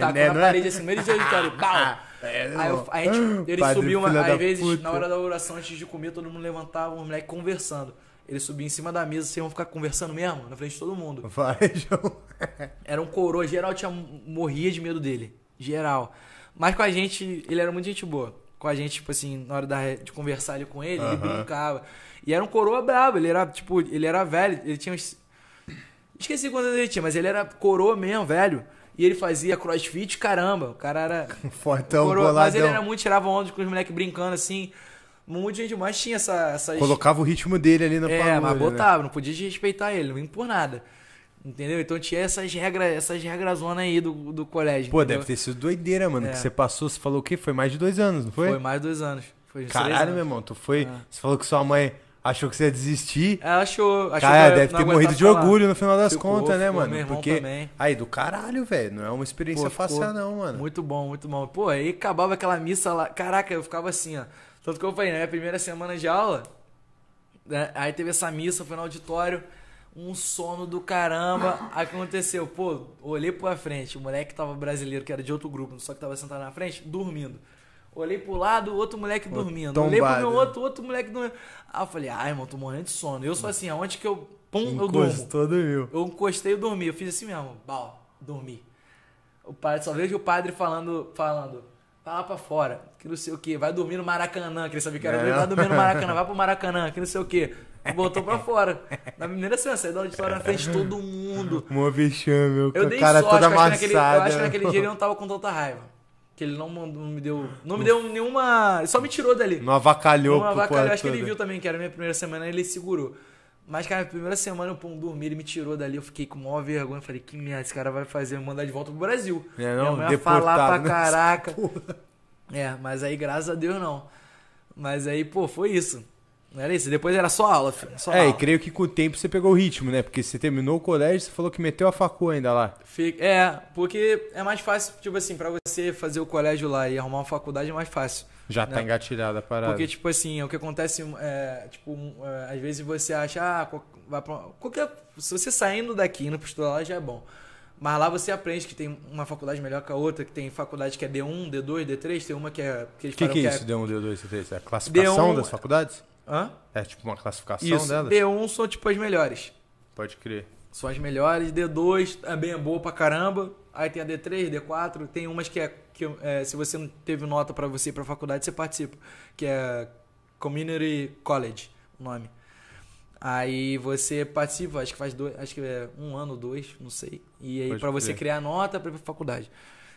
Tacou né, na não é? parede assim, no meio de auditório. Bau! É, Aí eu- a gente, ele Padre subiu uma, às vezes, puta. na hora da oração, antes de comer, todo mundo levantava, um moleque conversando. Ele subia em cima da mesa, vocês vão ficar conversando mesmo, na frente de todo mundo. Vai, João. Era um coroa, geral tinha, morria de medo dele. Geral. Mas com a gente, ele era muito gente boa. Com a gente, tipo assim, na hora da, de conversar ali com ele, ele brincava. E era um coroa brabo, ele era, tipo, ele era velho, ele tinha uns. Esqueci quantos ele tinha, mas ele era coroa mesmo, velho. E ele fazia crossfit, caramba. O cara era. Fortão, coroa, mas ele era muito, tirava onda com os moleques brincando assim. Muita gente mais tinha essa, essas. Colocava o ritmo dele ali no É, mas né? botava, não podia respeitar ele, não vinha por nada. Entendeu? Então tinha essas regras, essas regras zona aí do, do colégio. Pô, entendeu? deve ter sido doideira, mano. É. Que você passou, você falou o quê? Foi mais de dois anos, não foi? Foi mais dois anos. Foi Caralho, meu irmão. Tu foi. É. Você falou que sua mãe achou que você ia desistir. Ela achou. achou Cara, que deve ter morrido de orgulho no final das Ficou, contas, né, mano? Porque. também. Aí, do caralho, velho. Não é uma experiência Pô, fácil, ficou não, mano. Muito bom, muito bom. Pô, aí acabava aquela missa lá. Caraca, eu ficava assim, ó. Tanto que eu falei, minha primeira semana de aula, né, aí teve essa missa, foi no auditório, um sono do caramba. Aconteceu? Pô, olhei pra frente, o moleque que tava brasileiro, que era de outro grupo, só que tava sentado na frente, dormindo. Olhei pro lado, outro moleque dormindo. Olhei pro meu tombado. outro, outro moleque dormindo. Aí eu falei, ai, irmão, tô morrendo de sono. Eu sou assim, aonde que eu. Pum, eu durmo. Encostou, dormiu. Eu encostei e dormi. Eu fiz assim mesmo. Bal, dormi. O padre, só vejo o padre falando, falando. vai lá pra fora, que não sei o quê, vai dormir no Maracanã, queria saber que era É. vai dormir no Maracanã, vai pro Maracanã, que não sei o quê. E botou pra fora. Na primeira semana, saiu da auditório na frente de todo mundo. Mó vexame, meu. Eu dei cara sorte, toda eu acho, que naquele, eu amassada. acho que naquele dia ele não tava com tanta raiva. Que ele não, mandou- não me deu. Não me deu nenhuma. Só me tirou dali. Não avacalhou porra eu acho que ele viu também que era a minha primeira semana, ele segurou. Mas, cara, na primeira semana eu pum, dormi, ele me tirou dali, eu fiquei com maior vergonha. Falei, que merda, esse cara vai fazer, me mandar de volta pro Brasil. É, não, Minha mãe falar pra né? caraca. É, mas aí, graças a Deus, não. Mas aí, pô, foi isso. Não era isso. Depois era só aula, filho. Só É, e aula. creio que com o tempo você pegou o ritmo, né? Porque você terminou o colégio, você falou que meteu a facu ainda lá. Fica- É, porque é mais fácil, tipo assim, pra você fazer o colégio lá e arrumar uma faculdade é mais fácil. Já tá Né? engatilhada a parada. Porque, tipo assim, o que acontece é, tipo, é, às vezes você acha, ah, vai pra, qualquer, se você saindo daqui indo pro estudar lá já é bom. Mas lá você aprende que tem uma faculdade melhor que a outra, que tem faculdade que é D1, D2, D3, tem uma que é... Que eles O que, falam que é isso? Deu um, deu dois, deu três? É a classificação um- das faculdades? Hã? É tipo uma classificação Isso, delas? D1 são tipo as melhores. Pode crer. São as melhores, D2 também é boa pra caramba. Aí tem a D3, D4, tem umas que é que é, se você não teve nota pra você ir pra faculdade, você participa, que é Community College, o nome. Aí você participa, acho que faz dois, acho que é um ano, dois, não sei. E aí pra você criar nota pra faculdade.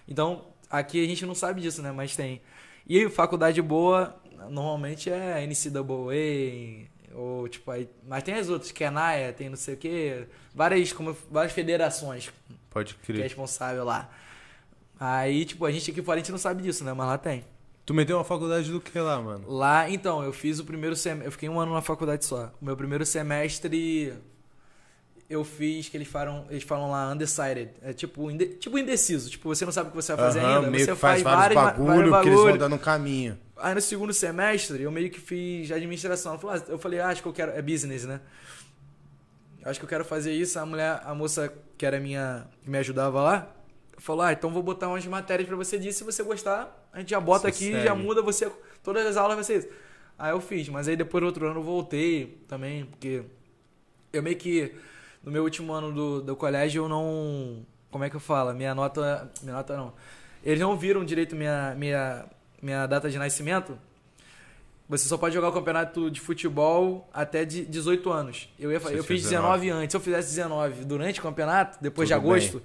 Então, aqui a gente não sabe disso, né, mas tem. E faculdade boa, normalmente é NCAA, ou tipo, aí, mas tem as outras, que é NAIA, tem não sei o quê, várias, como, várias federações Pode que é crer. responsável lá. Aí, tipo, a gente aqui fora a gente não sabe disso, né? Mas lá tem. Tu meteu uma faculdade do que lá, mano? Lá, então, eu fiz o primeiro semestre. Eu fiquei um ano na faculdade só. O meu primeiro semestre eu fiz que eles falam, eles falam lá undecided. É tipo, inde, tipo indeciso. Tipo, você não sabe o que você vai fazer Aham, ainda. meio você que faz, vários várias- bagulho vários que eles vão dando no caminho. Aí no segundo semestre eu meio que fiz administração. Eu falei, ah, eu falei, ah, acho que eu quero. É business, né? Acho que eu quero fazer isso. A mulher, a moça que era minha. que me ajudava lá, falou, ah, então vou botar umas matérias pra você disso. Se você gostar, a gente já bota aqui segue. já muda você. Todas as aulas vai ser isso. Aí eu fiz, mas aí depois outro ano eu voltei também, porque eu meio que. No meu último ano do, do colégio eu não. Como é que eu falo? Minha nota. Minha nota não. Eles não viram direito minha, minha, minha data de nascimento. Você só pode jogar o campeonato de futebol até de 18 anos. Eu, ia, eu fiz 19 antes. Se eu fizesse 19 durante o campeonato, depois de Tudo bem, agosto,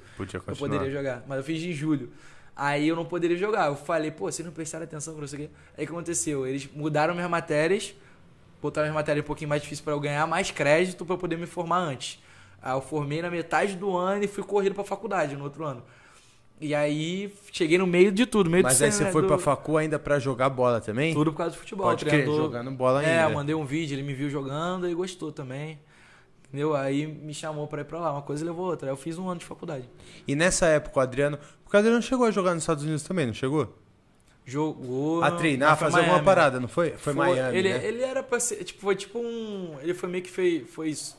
eu poderia jogar. Mas eu fiz em julho. Aí eu não poderia jogar. Eu falei, pô, vocês não prestaram atenção com isso aqui. Aí o que aconteceu? Eles mudaram minhas matérias, botaram minhas matérias um pouquinho mais difíceis pra eu ganhar mais crédito eu poder me formar antes. Aí eu formei na metade do ano e fui corrido pra faculdade no outro ano. E aí cheguei no meio de tudo, meio Mas aí você foi pra facu ainda pra jogar bola também? Tudo por causa do futebol. Pode crer, jogando bola É, ainda. eu mandei um vídeo, ele me viu jogando e gostou também. Entendeu? Aí me chamou pra ir pra lá. Uma coisa levou a outra. Aí eu fiz um ano de faculdade. E nessa época o Adriano... Porque o Adriano chegou a jogar nos Estados Unidos também, não chegou? Jogou. A treinar, foi fazer alguma Miami. parada, não foi? Foi, Miami, ele, né? ele era pra ser. Tipo, foi tipo um. Ele foi meio que foi, foi isso,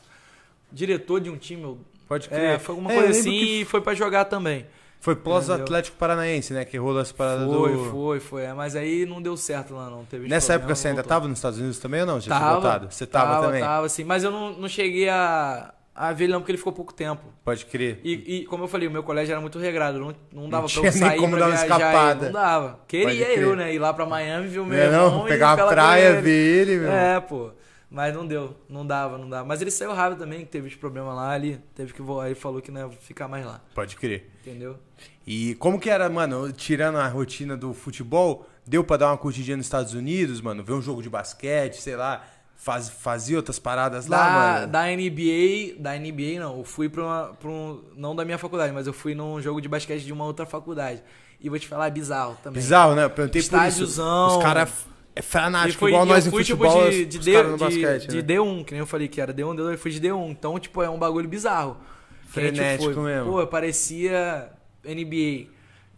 diretor de um time. Pode crer. É, foi alguma É, coisa assim que e foi pra jogar também. Foi pós Entendeu? Atlético Paranaense, né? Que rolou essa parada Foi, do... foi, foi. É, Mas aí não deu certo lá, não. Teve Nessa época você ainda voltou. tava nos Estados Unidos também ou não? Já tinha Tava. voltado? Você tava, também? Tava, sim. Mas eu não, não cheguei a, a ver ele não, porque ele ficou pouco tempo. Pode crer. E, e, como eu falei, o meu colégio era muito regrado, não, não dava pra tinha eu nem sair como pra dar uma escapada. Não dava. Queria eu, né? Ir lá pra Miami, ver o meu Não é irmão não? e Pegar ficar a lá com praia, ver ele, meu. É, pô. Mas não deu, não dava, não dava. Mas ele saiu rápido também, que teve os problemas lá ali, teve que voar, aí falou que não ia ficar mais lá, Pode crer. entendeu? E como que era, mano, tirando a rotina do futebol, deu pra dar uma curtidinha nos Estados Unidos, mano? Ver um jogo de basquete, sei lá, faz, fazia outras paradas lá, Da, mano? da NBA, da NBA não, eu fui pra, uma, pra um, não da minha faculdade, mas eu fui num jogo de basquete de uma outra faculdade. E vou te falar, é bizarro também. Bizarro, né? Eu perguntei por isso. Estádiozão. Os caras é E fanático, foi, igual e nós em fui, futebol, tipo, de, de, os D- no de- basquete, de né? D1, que nem eu falei que era D1, D2, eu fui de D1. Então, tipo, é um bagulho bizarro. Que a gente Frenético foi, mesmo. Pô, parecia NBA.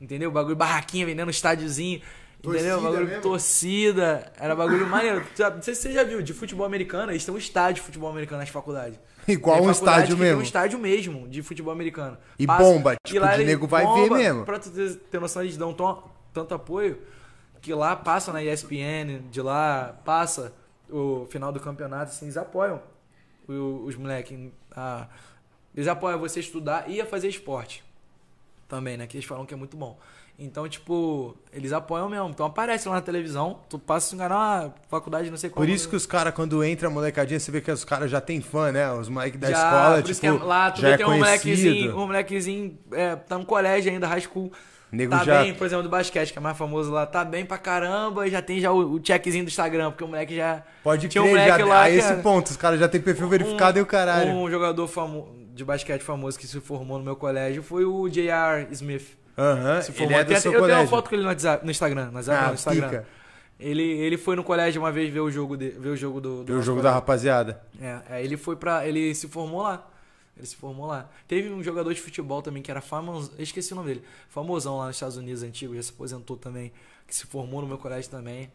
Entendeu? Bagulho barraquinha, vendendo estádiozinho. Entendeu? Torcida Bagulho mesmo? torcida. Era bagulho maneiro. Não sei se você já viu, de futebol americano, eles têm um estádio de futebol americano nas faculdades. Igual um estádio que mesmo. um estádio mesmo de futebol americano. E bomba, tipo, lá de ele nego vai ver mesmo. Pra tu ter, ter noção, eles dão tão- tanto apoio que lá passa na ESPN, de lá passa o final do campeonato, assim, eles apoiam os moleques. a- eles apoiam você estudar e a fazer esporte. também, né? Que eles falam que é muito bom. Então, tipo, eles apoiam mesmo. Então aparece lá na televisão, tu passa um canal, ah, faculdade, não sei qual. Por isso que os caras, quando entra a molecadinha, você vê que os caras já tem fã, né? Os moleques da já, escola, por tipo, isso que é, lá tu já vê é que é um molequezinho, um molequezinho é, tá no colégio ainda, high school. Nego tá já- bem, por exemplo, do basquete, que é mais famoso lá, tá bem pra caramba e já tem já o, o checkzinho do Instagram, porque o moleque já. Pode Tinha um crer, moleque já, lá a esse era- ponto, os caras já tem perfil verificado e o caralho. Um jogador famo... de basquete famoso que se formou no meu colégio foi o J.R. Smith. Aham, Se ele formou. é do Tem seu até- eu tenho uma colégio. foto com ele no, WhatsApp, no Instagram. No, WhatsApp, não, Ah, no Instagram. pica. Ele, ele foi no colégio uma vez ver o jogo, de, ver o jogo do. do Viu o jogo da colégio. rapaziada. É, aí ele foi pra. Ele se formou lá. Ele se formou lá. Teve um jogador de futebol também que era famoso. Esqueci o nome dele. Famosão lá nos Estados Unidos, antigo, já se aposentou também. Que se formou no meu colégio também.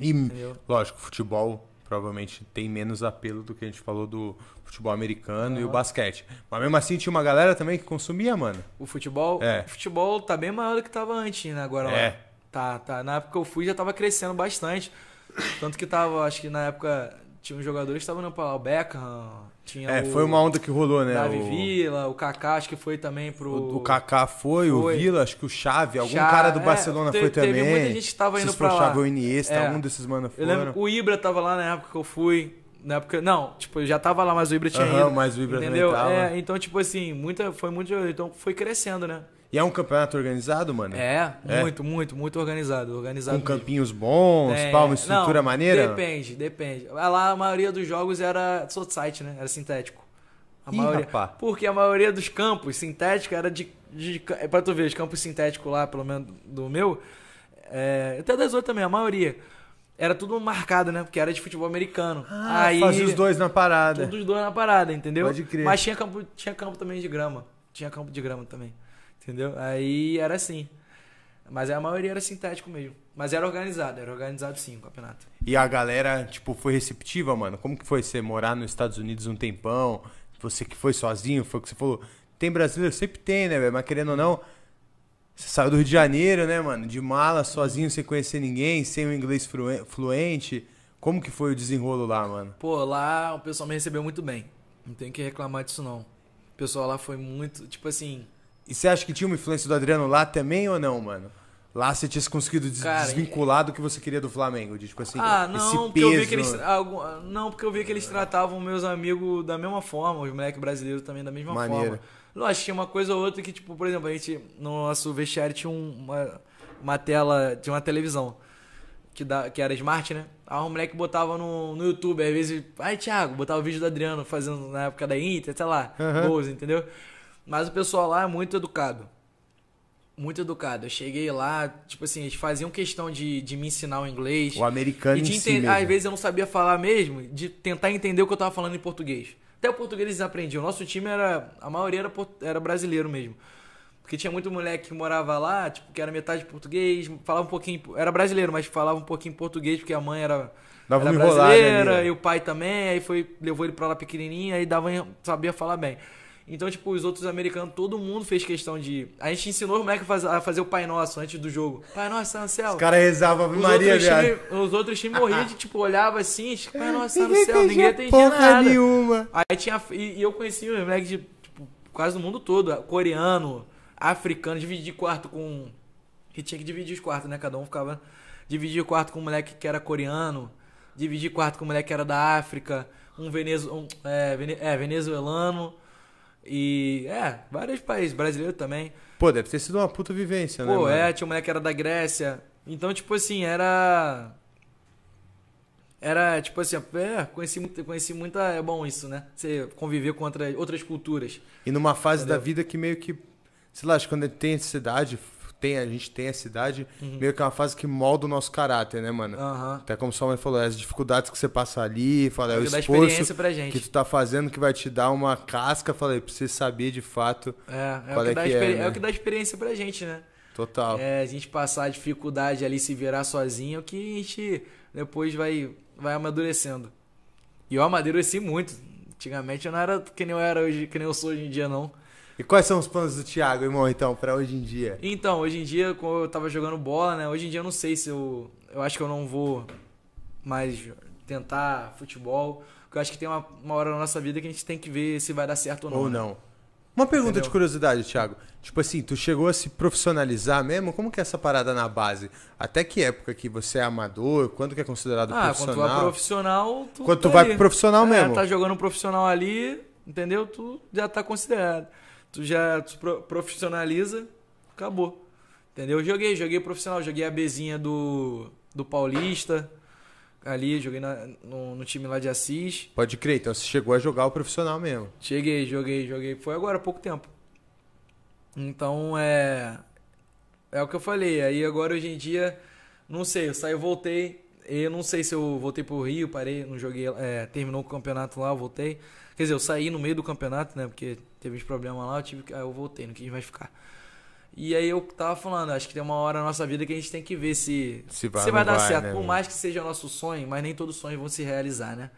E, Entendeu? lógico, futebol provavelmente tem menos apelo do que a gente falou do futebol americano e o basquete. Mas mesmo assim tinha uma galera também que consumia, mano. O futebol. É. O futebol tá bem maior do que tava antes, né? Agora lá. É. Tá, tá. Na época que eu fui já tava crescendo bastante. Tanto que tava, acho que na época tinha uns jogadores que estavam indo pra lá, o Beckham, tinha É, o foi uma onda que rolou, né? Davi o, Villa, o Kaká, acho que foi também pro. o, o Kaká foi, Foi. o Vila, acho que o Chave, algum Chave, cara do é, Barcelona foi teve também. muita gente que indo pra o lá. Chave ou Iniesta, É. algum desses mano Eu foram. lembro que o Ibra tava lá na época que eu fui. Na época. Não, tipo, eu já tava lá, mas o Ibra tinha Aham, ido. mas o Ibra também Entendeu? tava. É, então, tipo assim, muita, foi muito. Então foi crescendo, né? E é um campeonato organizado, mano? É, É. muito, muito, muito organizado. Organizado Com mesmo. campinhos bons, Tem. pá, uma estrutura Não, maneira? Depende, depende. Lá a maioria dos jogos era site, né? Era sintético. A Ih, maioria, rapá. porque a maioria dos campos sintéticos era de, de. é Pra tu ver, os campos sintéticos lá, pelo menos do meu, é, até das outras também, a maioria. Era tudo marcado, né? Porque era de futebol americano. Ah, Aí, fazia os dois na parada. Todos os dois na parada, entendeu? Pode crer. Mas tinha campo, tinha campo também de grama. Tinha campo de grama também. Entendeu? Aí era assim. Mas a maioria era sintético mesmo. Mas era organizado, era organizado sim o campeonato. E a galera, tipo, foi receptiva, mano? Como que foi você morar nos Estados Unidos um tempão? Você que foi sozinho, foi o que você falou. Tem brasileiro? Sempre tem, né, velho? Mas querendo ou não, você saiu do Rio de Janeiro, né, mano? De mala, sozinho, sem conhecer ninguém, sem o inglês fluen- fluente. Como que foi o desenrolo lá, mano? Pô, lá o pessoal me recebeu muito bem. Não tenho que reclamar disso não. O pessoal lá foi muito, tipo assim, E você acha que tinha uma influência do Adriano lá também ou não, mano? Lá você tinha conseguido des- Cara, desvincular do que você queria do Flamengo, de tipo assim, ah, não, esse porque peso. eu vi que eles não, porque eu vi que eles tratavam meus amigos da mesma forma, os moleques brasileiros também da mesma Maneiro. forma. Lógico, tinha uma coisa ou outra que tipo, por exemplo, a gente no nosso vestiário tinha um- uma uma tela, tinha uma televisão que, da, que era smart, né? Aí o moleque botava no, no YouTube, às vezes, ai Thiago, botava o vídeo do Adriano fazendo na época da Inter, sei lá, gols, entendeu? Mas o pessoal lá é muito educado. Muito educado. Eu cheguei lá, tipo assim, eles faziam questão de, de me ensinar o inglês. O americano E de si às vezes eu não sabia falar mesmo, de tentar entender o que eu tava falando em português. Até o português eles aprendiam. O nosso time era. A maioria era, era brasileiro mesmo. Porque tinha muito moleque que morava lá, tipo, que era metade português, falava um pouquinho. Era brasileiro, mas falava um pouquinho português, porque a mãe era, Dava era brasileira, ali, ó. e o pai também, aí foi, levou ele pra lá pequenininho, aí dava, sabia falar bem. Então, tipo, os outros americanos, todo mundo fez questão de. A gente ensinou os moleques a fazer, a fazer o Pai Nosso antes do jogo. Pai Nosso, no céu. Os caras rezavam Ave Maria, time, os outros times morriam de, tipo, olhava assim, Pai Nosso, tá no céu, ninguém porra nada. nenhuma. Aí tinha. E, e eu conheci os moleques de tipo, quase do mundo todo. Coreano, africano, dividi quarto com. Que tinha que dividir os quartos, né? Cada um ficava. Dividir quarto com um moleque que era coreano. Dividir quarto com um moleque que era da África. Um, venezu, um é, vene- é, venezuelano. E. É, vários países. Brasileiro também. Pô, deve ter sido uma puta vivência, né, Pô, é, tinha um moleque que era da Grécia. Então, tipo assim, era. Era, tipo assim, é, conheci, muito- conheci muita. É bom isso, né? Você conviver com outra, outras culturas. E numa fase Entendeu? da vida que meio que, sei lá, acho que quando tem a cidade, tem, a gente tem a cidade, Uhum. meio que é uma fase que molda o nosso caráter, né, mano? Aham. Até como sua mãe falou, é as dificuldades que você passa ali, fala, é o esforço que tu tá fazendo que vai te dar uma casca, falei, pra você saber de fato, É, é, Qual o que é dá que é, né? é o que dá experiência pra gente, né? total. É, a gente passar a dificuldade ali, se virar sozinho, que a gente depois vai, vai amadurecendo. E eu amadureci muito. Antigamente eu não era que nem eu era hoje, que nem eu sou hoje em dia, não. E quais são os planos do Thiago, irmão, então, pra hoje em dia? Então, hoje em dia, como eu tava jogando bola, né? Hoje em dia eu não sei se eu. Eu acho que eu não vou mais tentar futebol. Porque eu acho que tem uma, uma hora na nossa vida que a gente tem que ver se vai dar certo ou não. Ou né? não? Uma pergunta Entendeu? de curiosidade, Thiago. Tipo assim, tu chegou a se profissionalizar mesmo? Como que é essa parada na base? Até que época que você é amador? Quando que é considerado Ah, quando tu vai profissional? profissional, tu Quando tu tá vai ali. pro profissional É, mesmo. tá jogando profissional ali, entendeu? Tu já tá considerado. Tu já tu pro- profissionaliza, acabou. Entendeu? Joguei, joguei profissional, joguei a Bzinha do, do Paulista. Ali, joguei na- no, no time lá de Assis. Pode crer, então você chegou a jogar o profissional mesmo. Cheguei, joguei, joguei. Foi agora há pouco tempo. Então é. É o que eu falei. Aí agora hoje em dia, não sei, eu saí, eu voltei. Eu não sei se eu voltei pro Rio, parei, não joguei. É, terminou o campeonato lá, eu voltei. Quer dizer, eu saí no meio do campeonato, né? Porque teve uns problemas lá, eu tive que. Aí eu voltei, não quis mais ficar. E aí eu tava falando, acho que tem uma hora na nossa vida que a gente tem que ver se, Se vai se vai dar vai, certo. né, Por mais que seja o nosso sonho, mas nem todos os sonhos vão se realizar, né?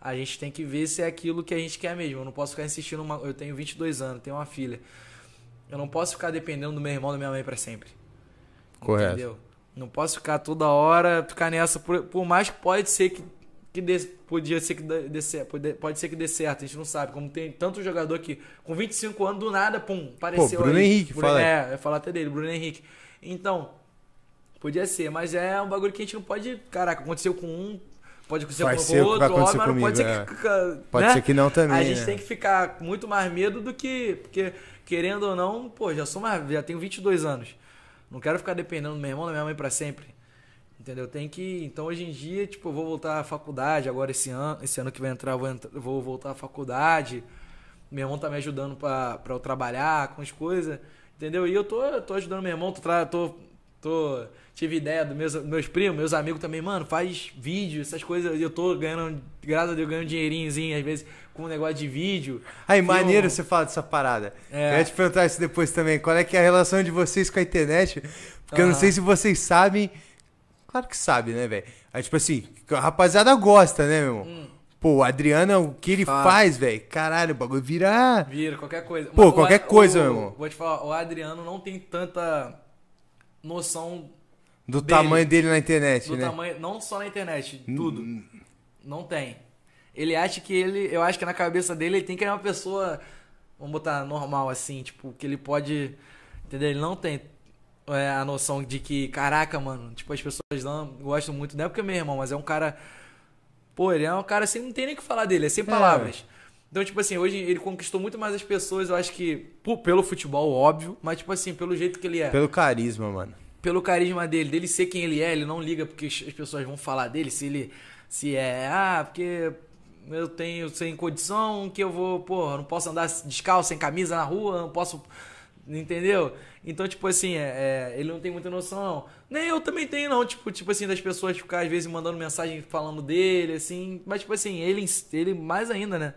A gente tem que ver se é aquilo que a gente quer mesmo. Eu não posso ficar insistindo. Uma... Eu tenho 22 anos, tenho uma filha. Eu não posso ficar dependendo do meu irmão e da minha mãe pra sempre. Correto. Entendeu? Não posso ficar toda hora, ficar nessa. Por, por mais que pode ser que. Que dê, podia ser que dê, certo, pode, pode ser que dê certo, a gente não sabe. Como tem tanto jogador que com 25 anos, do nada, pum, apareceu Bruno aí. Henrique, Bruno, fala. É, eu falar até dele, Bruno Henrique. Então, podia ser, mas é um bagulho que a gente não pode. Caraca, aconteceu com um, pode acontecer Vai com ser o que o vai outro, acontecer óbvio, mas não pode comigo, ser que. Pode né? ser que não também. A gente né? tem que ficar com muito mais medo do que. Porque, querendo ou não, pô, já sou mais. Já tenho 22 anos. Não quero ficar dependendo do meu irmão e da minha mãe pra sempre. Entendeu? Tem que. Então hoje em dia, tipo, eu vou voltar à faculdade agora esse ano. Esse ano que vai entrar, eu vou, entrar- eu vou voltar à faculdade. Meu irmão tá me ajudando pra, pra eu trabalhar com as coisas. Entendeu? E eu tô, eu tô ajudando meu irmão, tô, tô, tô- tive ideia dos meus, meus primos, meus amigos também, mano, faz vídeo, essas coisas. Eu tô ganhando, graças a Deus, ganhando dinheirinhozinho, às vezes, com um negócio de vídeo. Aí, Filma. maneiro você falar dessa parada. É. Eu ia te perguntar isso depois também. Qual é que é a relação de vocês com a internet? Porque eu não sei se vocês sabem. Claro que sabe, né, velho? Aí, tipo assim, a rapaziada gosta, né, meu irmão? Hum. Pô, o Adriano, o que ele Fala. faz, velho? Caralho, o bagulho vira. Vira, qualquer coisa. Pô, Mas o qualquer A- coisa, o- meu irmão. Vou te falar, o Adriano não tem tanta noção Do Dele. tamanho dele na internet, do né? tamanho, não só na internet, Hum, tudo. Não tem. Ele acha que ele, eu acho que na cabeça dele ele tem que ser uma pessoa, vamos botar normal assim, tipo, que ele pode, entendeu? Ele não tem é, a noção de que, caraca, mano, tipo, as pessoas não gostam muito, não é porque é meu irmão, mas é um cara, pô, ele é um cara assim, não tem nem o que falar dele, é sem palavras. Então, tipo assim, hoje ele conquistou muito mais as pessoas, eu acho que, por- pelo futebol, óbvio, mas, tipo assim, pelo jeito que ele é Pelo carisma, mano. pelo carisma dele, dele ser quem ele é, ele não liga porque as pessoas vão falar dele, se ele se é, ah, porque eu tenho sem condição, que eu vou, porra, não posso andar descalço, sem camisa na rua, não posso, entendeu? Então, tipo assim, é, é, ele não tem muita noção, não. Nem eu também tenho, não, tipo, tipo assim, das pessoas ficar às vezes mandando mensagem falando dele, assim, mas tipo assim, ele, ele mais ainda, né?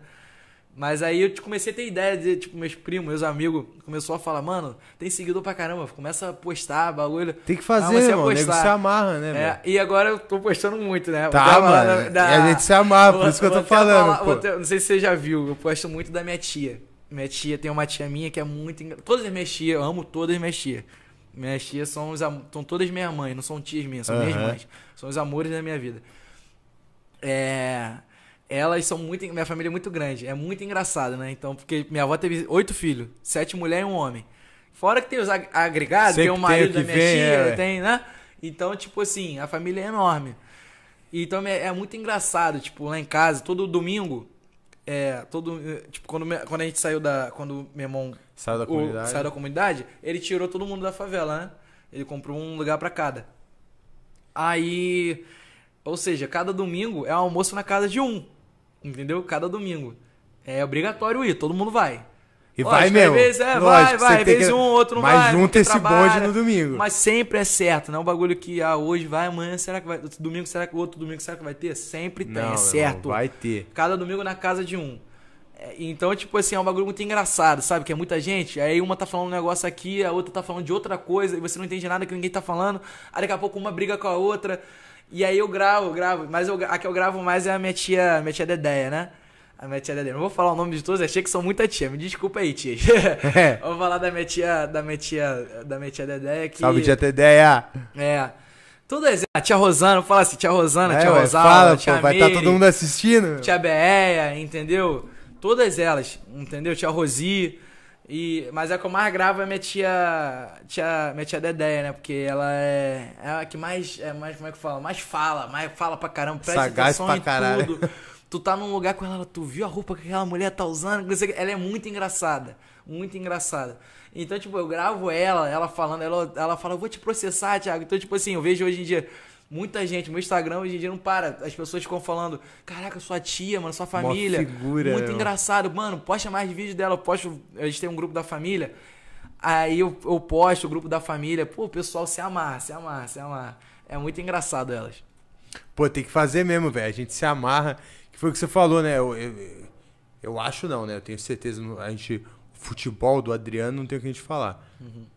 Mas aí eu comecei a ter ideia de, tipo, meus primos, meus amigos, começou a falar, mano, tem seguidor pra caramba, começa a postar bagulho. Tem que Ah, fazer, você irmão. O nego se amarra, né? É, e agora eu tô postando muito, né? Tá, mano. E a gente se amarra, por isso que eu tô falando, falar- até- não sei se você já viu, eu posto muito da minha tia. Minha tia tem uma tia minha que é muito engra... Todas as minhas tias, eu amo todas as minhas tias. Minhas tias são, os am... são todas minhas mães, não são tias minhas, são minhas Aham. mães. São os amores da minha vida. É... Elas são muito. Minha família é muito grande. É muito engraçado, né? Então, porque minha avó teve oito filhos, sete mulheres e um homem. Fora que tem os ag- agregados, Sempre tem o tem marido o da minha vem, tia, é, tem, né? Então, tipo assim, a família é enorme. Então é, é muito engraçado, tipo, lá em casa, todo domingo, é, todo, eh, tipo, quando, quando a gente saiu da, quando meu irmão Saiu da o- comunidade. saiu da comunidade, ele tirou todo mundo da favela, né? Ele comprou um lugar pra cada. Aí, ou seja, cada domingo é um almoço na casa de um, entendeu? Cada domingo. É obrigatório ir, todo mundo vai. E Lógico, vai mesmo. vezes é, Lógico, vai, vai, vezes que- um, outro não Mas vai. junta porque esse bonde trabalha. no domingo. Mas sempre é certo, não é um bagulho que ah, hoje vai, amanhã será que vai, outro domingo será que outro domingo será que vai ter? Sempre tem, Não, é certo. irmão, vai ter. Cada domingo na casa de um. É, Então, tipo assim, é um bagulho muito engraçado, sabe? Que é muita gente. Aí uma tá falando um negócio aqui, a outra tá falando de outra coisa, e você não entende nada que ninguém tá falando. Aí daqui a pouco uma briga com a outra. E aí eu gravo, eu gravo. Mas eu, a que eu gravo mais é a minha tia, minha tia Dedéia, né? A minha tia Dedéia. Não vou falar o nome de todos, achei que são muita tia. Me desculpa aí, tia. É. Vou falar da minha tia, da minha tia, da minha tia Dedéia que... Salve, tia Tedeia. É. Todas a tia Rosana, vou falar assim, tia Rosana, É, tia ué, Rosalva, fala, tia pô, vai estar Meire, todo mundo assistindo. Tia Beia, entendeu? Todas elas, entendeu? Tia Rosi. E, mas a que eu mais gravo é minha tia, tia, minha tia Dedéia, né? Porque ela é, é a que mais, é mais, como é que fala? Mais fala, mais fala pra caramba, presta Sagaz atenção pra caralho. tudo. Tu tá num lugar com ela, tu viu a roupa que aquela mulher tá usando? Ela é muito engraçada, muito engraçada. Então, tipo, eu gravo ela, ela falando, ela, ela fala, eu vou te processar, Thiago. Então, tipo assim, eu vejo hoje em dia muita gente, meu Instagram hoje em dia não para. As pessoas ficam falando, caraca, sua tia, mano, sua família. figura, muito meu. engraçado. Mano, posta mais vídeos dela. Eu posto, a gente tem um grupo da família. Aí eu, eu posto o grupo da família. Pô, o pessoal se amarra, se amarra, se amarra. É muito engraçado elas. Pô, tem que fazer mesmo, velho. A gente se amarra. Foi o que você falou, né? Eu, eu, eu acho não, né? Eu tenho certeza. A gente. O futebol do Adriano não tem o que a gente falar.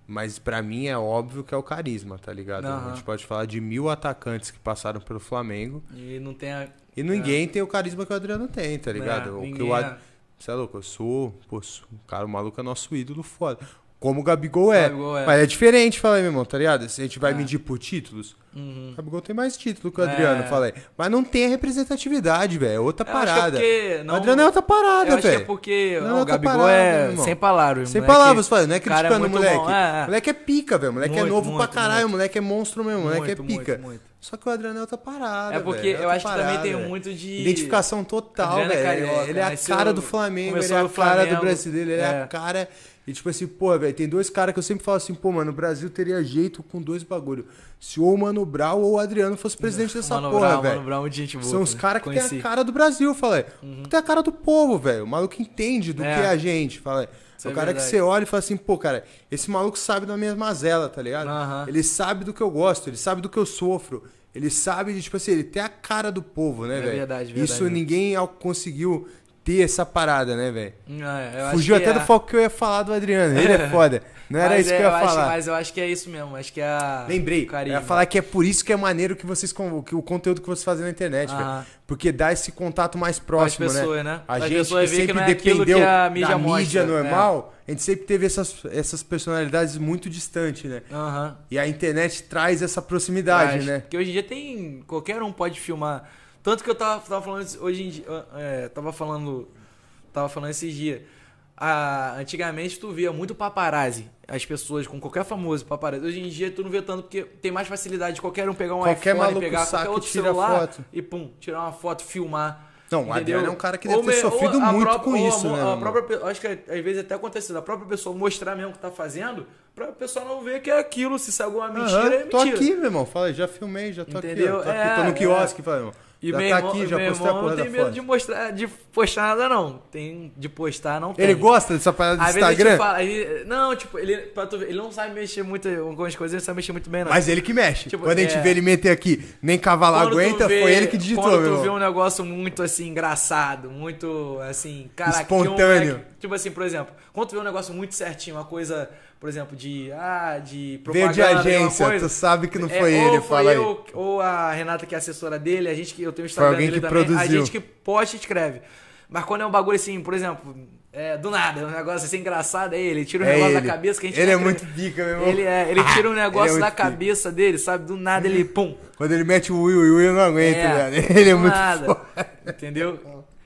Mas pra mim é óbvio que é o carisma, tá ligado? A Uhum. Aham. gente pode falar de mil atacantes que passaram pelo Flamengo. E não tem a. E ninguém tem o carisma que o Adriano tem, tá ligado? É, o que o é. Ad... Você é louco? Eu sou. Pô, sou... cara, o maluco é nosso ídolo foda. Como o Gabigol é. Gabigol é. Mas é diferente, falei, meu irmão, tá ligado? Se a gente vai É. medir por títulos, Uhum. o Gabigol tem mais título que o Adriano, É. falei. Mas não tem a representatividade, velho. É outra Eu é parada. porque não- O Adriano é outra parada, acho que é velho. porque Não, ó, o Gabigol parada, é sem palavras. Sem palavras, falei. Não é é criticando o moleque. bom, é, é. O moleque é pica, velho. O moleque é Muito, novo pra muito, caralho. muito. O moleque é monstro mesmo. O moleque é pica. Só que o Adriano é outra parada. É porque velho. eu acho que também parada, tem velho. muito de. Identificação total, é velho. ele é a cara do Flamengo, ele é a cara do brasileiro, ele é. a é. cara. E tipo assim, pô, velho, tem dois caras que eu sempre falo assim, pô, mano, o Brasil teria jeito com dois bagulho. Se ou o Mano Brown ou o Adriano fosse presidente dessa Mano porra, velho. Mano Brown, muito gente boa. São os cara. caras que Conheci. tem a cara do Brasil, falei. Tem a cara do povo, velho. O maluco entende do É. que é a gente, falei. O é cara que você olha e fala assim, pô, cara, esse maluco sabe da minha mazela, tá ligado? Aham. Ele sabe do que eu gosto, ele sabe do que eu sofro. Ele sabe de, tipo assim, ele tem a cara do povo, né, É velho? verdade, verdade Isso ninguém conseguiu ter essa parada, né, velho? É, eu acho Fugiu que até é- do foco que eu ia falar do Adriano. Ele é foda. Não era Mas isso é, que eu ia acho- falar. mas eu acho que é isso mesmo. Acho que é a. Lembrei, eu ia falar que é por isso que é maneiro que vocês que o conteúdo que vocês fazem na internet, Aham. velho. Porque dá esse contato mais próximo, pessoas, né? né? A As gente pessoas que que sempre não é dependeu que a mídia da mostra, mídia é. normal, a gente sempre teve essas, essas personalidades muito distantes, né? Aham. E a internet traz essa proximidade, Mas, né? Porque hoje em dia tem. Qualquer um pode filmar. Tanto que eu tava, tava falando hoje em dia. É, tava falando. Tava falando esses dias. Ah, antigamente tu via muito paparazzi. As pessoas com qualquer famoso paparazzi. Hoje em dia tu não vê tanto porque tem mais facilidade de qualquer um pegar um Qualquer iPhone, pegar qualquer outro celular foto. e pum, tirar uma foto, filmar. Não, o? Adriano é um cara que deve Ou ter me- sofrido a muito própria- com a isso, mo- né? A própria, acho que às vezes até acontece da própria pessoa mostrar mesmo o que tá fazendo, pra pessoa não ver que é aquilo, se sai alguma mentira, Aham, é Tô mentira. aqui, meu irmão. Fala, já filmei, já tô Entendeu? aqui. Ó, tô, aqui, É, tô no é. quiosque, fala, irmão. E já meu tá irmão, aqui, já meu postei a porra não tem medo de, mostrar, de postar nada, não. Tem de postar, não tem. Ele gosta dessa parada do Às Instagram? fala, ele- não, tipo, ele, tu ele não sabe mexer muito, algumas coisas ele não sabe mexer muito bem, não. Mas ele que mexe. Tipo, Quando a gente é. vê ele meter aqui, nem tu aguenta, vê- foi ele que digitou, Quando meu tu vê irmão. um negócio muito, assim, engraçado, muito, assim, um Espontâneo. moleque- tipo assim, por exemplo, quando tu vê um negócio muito certinho, uma coisa, por exemplo, de, ah, de Veio propaganda, de agência, uma coisa, tu sabe que não É, foi ou ele, foi fala aí. eu, Ou a Renata, que é assessora dele, a gente que eu tenho o Instagram dele também, a produziu. gente que posta e escreve. Mas quando é um bagulho assim, por exemplo, é, do nada, um negócio assim engraçado, aí ele tira um É negócio ele. da cabeça que a gente Ele é muito pica, meu irmão. Ele, é, ele tira um negócio é da muito pica. cabeça dele, sabe? Do nada ele, pum, Quando ele mete o Will, o Will eu não aguento, é, velho. Ele é muito nada, foda. Entendeu?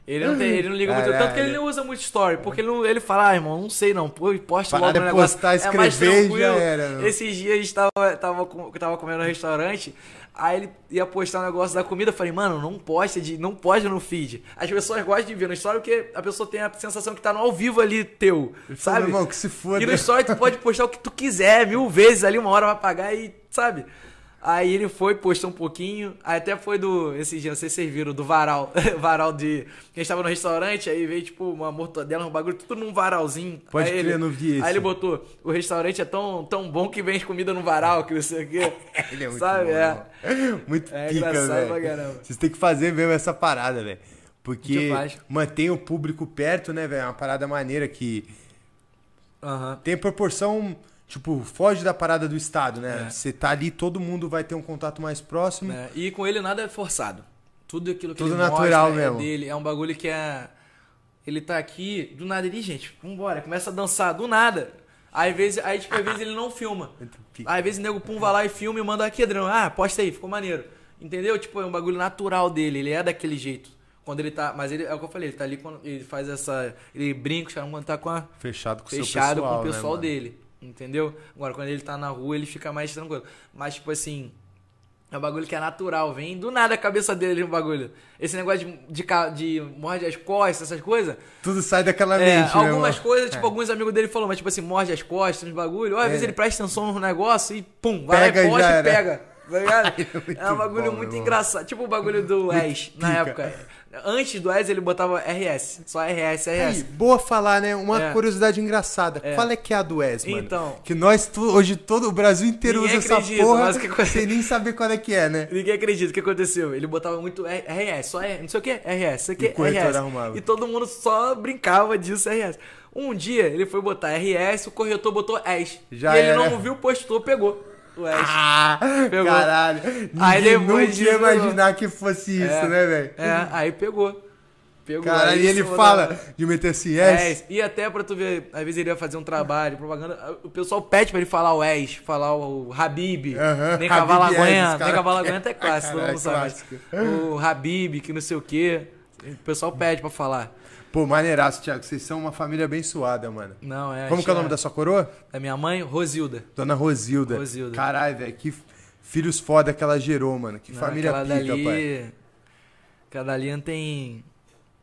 Ele não, tem, ele não liga muito. Tanto que ele não usa muito story. Porque ele, não, ele fala, ah, irmão, não sei não. Pô, posta Parada logo é negócio. postar, é mais escrever, tranquilo. já era. Esses dias a gente tava, tava, com- tava comendo no restaurante. Aí ele ia postar um negócio da comida. Eu falei, mano, não posta, de, não posta no feed. As pessoas gostam de ver no story porque a pessoa tem a sensação que tá no ao vivo ali teu. Sabe? irmão, que se foda. E no story tu pode postar o que tu quiser, mil vezes ali, uma hora vai pagar e, sabe? Aí ele foi, postou um pouquinho. Aí até foi do. Esses dias, não sei se vocês viram, do varal. varal de. Que a gente tava no restaurante, aí veio tipo uma mortadela, um bagulho, tudo num varalzinho. Pode aí crer, ele, não vi esse. Aí ele botou: o restaurante é tão, tão bom que vem comida no varal, que não sei o quê. Ele é muito Sabe? bom, é. Muito É pica, velho. caramba. Vocês têm que fazer mesmo essa parada, velho. Porque mantém o público perto, né, velho? É uma parada maneira que Aham. tem proporção, tipo, foge da parada do Estado, né? É. Você tá ali, todo mundo vai ter um contato mais próximo. É, E com ele nada é forçado. Tudo aquilo que Tudo ele natural mostra mesmo. é dele. É um bagulho que é. Ele tá aqui, do nada ele, gente, vambora, começa a dançar, do nada. Aí, vezes, aí, tipo, às vezes ele não filma. Pica. Aí, às vezes o nego Pum vai lá e filma e manda aqui, Adriano. Ah, posta aí, ficou maneiro. Entendeu? Tipo, é um bagulho natural dele, ele é daquele jeito. Quando ele tá. Mas ele, é o que eu falei, ele tá ali quando ele faz essa. Ele brinca, quando tá com a. Fechado com o seu Fechado pessoal, com o né, pessoal mano? dele. Entendeu? Agora, quando ele tá na rua, ele fica mais tranquilo. Mas, tipo assim. É um bagulho que é natural, vem do nada a cabeça dele o bagulho. Esse negócio de, de, de morde as costas, essas coisas. Tudo sai daquela É, mente, né, algumas coisas, tipo, alguns amigos dele falaram, mas tipo assim, morde as costas, uns bagulho. Ou às É. vezes ele presta atenção no negócio e pum, vai Pega lá e e posta e pega. Tá ligado? muito é um bagulho bom, muito engraçado. Tipo o bagulho do Ash, na época. Antes do Ash ele botava RS. Só RS, Aí, RS. boa falar, né? Uma É. curiosidade engraçada. É. Qual é que é a do Wes, mano? Então. Que nós, hoje, todo o Brasil inteiro usa essa acredita, porra mas que sem nem saber qual é que é, né? Ninguém acredita o que aconteceu. Ele botava muito RS, só R, não sei o que, RS, isso aqui, E corretor RS. arrumava. E todo mundo só brincava disso, RS. Um dia ele foi botar RS, o corretor botou S. Já e ele era. não viu, postou, pegou o S. Ah, Pegou. caralyo. Aí depois nunca ia imaginar que fosse isso, É. né, velho? É, aí pegou. Pegou. E ele isso, fala né? de meter assim, É, e até pra tu ver, às vezes ele ia fazer um trabalho, propaganda, o pessoal pede pra ele falar o S, falar o Habib, Aham, nem Habib cavalo aguenta, nem cavalo aguenta é clássico, Caralho, mundo sabe. clássico. O Habib, que não sei o que, o pessoal pede pra falar. Pô, maneiraço, Thiago. Vocês são uma família abençoada, mano. Não, é. Como que é o nome da sua coroa? Da minha mãe, Rosilda. Dona Rosilda. Rosilda. Caralho, velho. Que filhos foda que ela gerou, mano. Que Não, família pica, dali, pai. Dali não tem,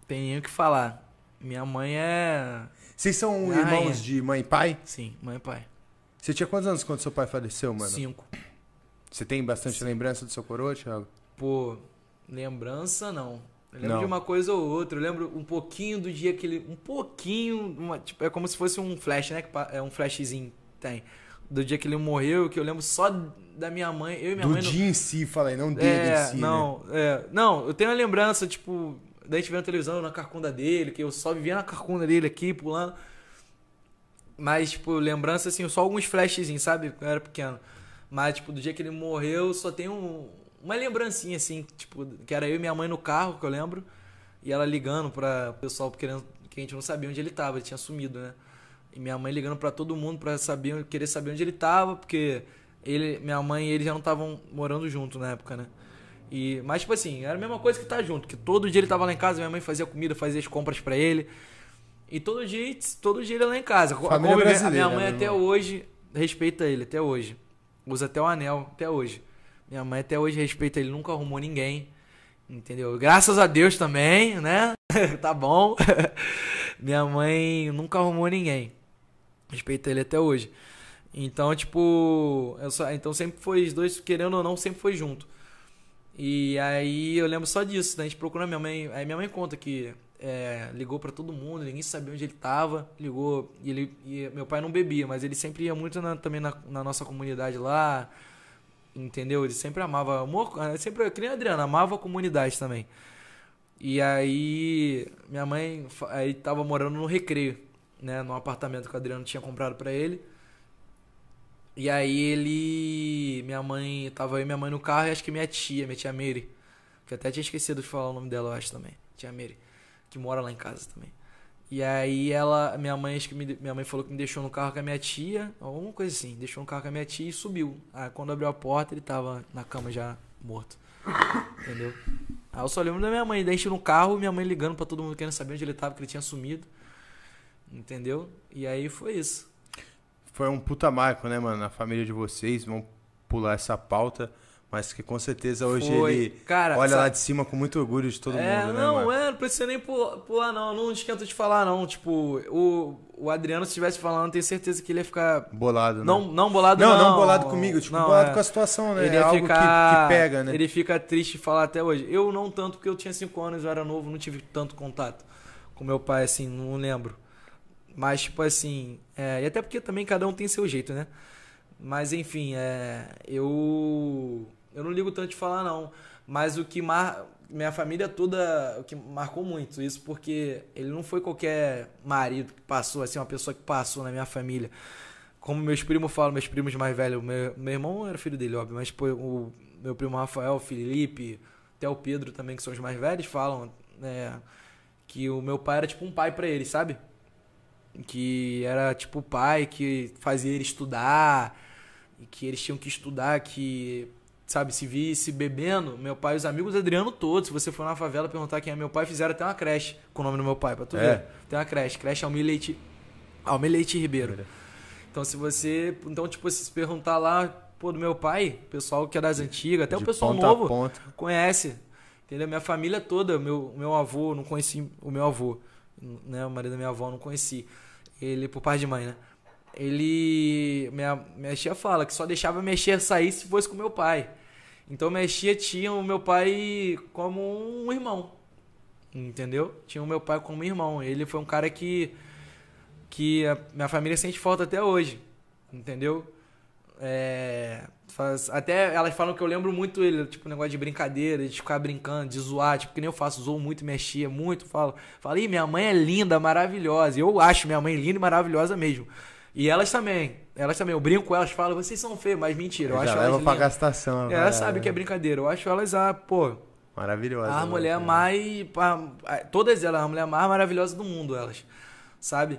tem nem o que falar. Minha mãe é... Vocês são irmãos de mãe e pai? Sim, mãe e pai. Você tinha quantos anos quando seu pai faleceu, mano? Cinco. Você tem bastante lembrança do seu coroa, Thiago? Pô, lembrança não. Eu lembro Não. de uma coisa ou outra. Eu lembro um pouquinho do dia que ele. Um pouquinho. uma- tipo, é como se fosse um flash, né? É um flashzinho. Tem. Do dia que ele morreu, que eu lembro só da minha mãe. Eu e minha Do mãe. no- dia em si, falei, não dele é, em si, né? não, é, não, eu tenho uma lembrança, tipo, da gente vendo televisão na carcunda dele, que eu só vivia na carcunda dele aqui, pulando. Mas, tipo, lembrança, assim, só alguns flashzinhos, sabe? Quando eu era pequeno. Mas, tipo, do dia que ele morreu, só tem um, uma lembrancinha, assim, tipo, que era eu e minha mãe no carro, que eu lembro. E ela ligando pra pessoal, querendo, que a gente não sabia onde ele tava, ele tinha sumido, né? E minha mãe ligando pra todo mundo pra saber, querer saber onde ele tava, porque ele, minha mãe e ele já não estavam morando junto na época, né? E, mas, tipo assim, era a mesma coisa que tá junto, que todo dia ele tava lá em casa, minha mãe fazia comida, fazia as compras pra ele. E todo dia, todo dia ele lá em casa. Família a minha mãe né, até hoje respeita ele, até hoje. Usa até o anel, até hoje. Minha mãe até hoje respeita ele, nunca arrumou ninguém. Entendeu? Graças a Deus também, né? tá bom. Minha mãe nunca arrumou ninguém. Respeita ele até hoje. Então, tipo, eu só, então sempre foi os dois, querendo ou não, sempre foi junto. E aí eu lembro só disso, né? A gente procurou minha mãe. Aí minha mãe conta que é, ligou pra todo mundo, ninguém sabia onde ele tava. Ligou. E ele. E meu pai não bebia, mas ele sempre ia muito na- também na, na nossa comunidade lá. Entendeu? Ele sempre amava. Amor, sempre, que nem a Adriana, amava a comunidade também. E aí, minha mãe aí tava morando no recreio, né? Num apartamento que o Adriano tinha comprado pra ele. E aí ele. Minha mãe. Tava e minha mãe no carro e acho que minha tia, minha tia Mary. Que até tinha esquecido de falar o nome dela, eu acho também. Tia Mary. Que mora lá em casa também. E aí ela. Minha mãe, acho que me, minha mãe falou que me deixou no carro com a minha tia. Alguma coisa assim. Deixou no carro com a minha tia e subiu. Aí quando abriu a porta, ele tava na cama já morto. Entendeu? Aí eu só lembro da minha mãe, gente no carro, minha mãe ligando pra todo mundo querendo saber onde ele tava, que ele tinha sumido. Entendeu? E aí foi isso. Foi um puta marco, né, mano? Na família de vocês. Vão pular essa pauta. Mas que com certeza hoje Foi. ele Cara, olha sabe- lá de cima com muito orgulho de todo é, mundo, né, não, mano? é, não precisa nem pular, não. Não esquenta de falar, não. Tipo, o, o Adriano, se estivesse falando, tenho certeza que ele ia ficar. Bolado, né? Não, não bolado, não, não. não bolado comigo, tipo, Não, bolado é. com a situação, né? Ele é ia algo que- ficar. que, pega, né? Ele fica triste de falar até hoje. Eu não tanto, porque eu tinha 5 anos, eu era novo, não tive tanto contato com meu pai, assim, não lembro. Mas, tipo assim. é, e até porque também cada um tem seu jeito, né? Mas, enfim, é, eu. Eu não ligo tanto de falar, não. Mas o que mar... minha família toda, o que marcou muito isso, porque ele não foi qualquer marido que passou, assim, uma pessoa que passou na minha família. Como meus primos falam, meus primos mais velhos, meu, meu irmão era filho dele, óbvio, mas pô, o meu primo Rafael, Felipe, até o Pedro também, que são os mais velhos, falam né, que o meu pai era tipo um pai pra eles, sabe? Que era tipo o pai que fazia ele estudar, e que eles tinham que estudar, que sabe, se visse bebendo, meu pai, os amigos Adriano todos, se você for na favela perguntar quem é meu pai, fizeram até uma creche com o nome do meu pai, pra tu É. ver. Tem uma creche, creche Almir Leite, Almir Leite Ribeiro. Então se você, então tipo, se perguntar lá, pô, do meu pai, pessoal que é das antigas, até De o pessoal novo conhece. Entendeu? Minha família toda, meu, meu avô, não conheci o meu avô, né? O marido da minha avó, não conheci. Ele, por pai de mãe, né? Ele. Minha, minha tia fala que só deixava minha tia sair se fosse com meu pai. Então minha tia tinha o meu pai como um irmão. Entendeu? Tinha o meu pai como um irmão. Ele foi um cara que. que a minha família sente falta até hoje. Entendeu? É, faz- até elas falam que eu lembro muito ele, tipo, negócio de brincadeira, de ficar brincando, de zoar, tipo, que nem eu faço, zoo muito, mexia muito, falo, ih, minha mãe é linda, maravilhosa. Eu acho minha mãe linda e maravilhosa mesmo. E elas também, elas também, eu brinco com elas, falo, vocês são feios, mas mentira, eu Já acho elas pra gastação. É, Elas sabem né? que é brincadeira, eu acho elas, ah, pô, Maravilhosa. a mano. mulher mais. a- a- Todas elas, a mulher mais maravilhosa do mundo, elas. Sabe?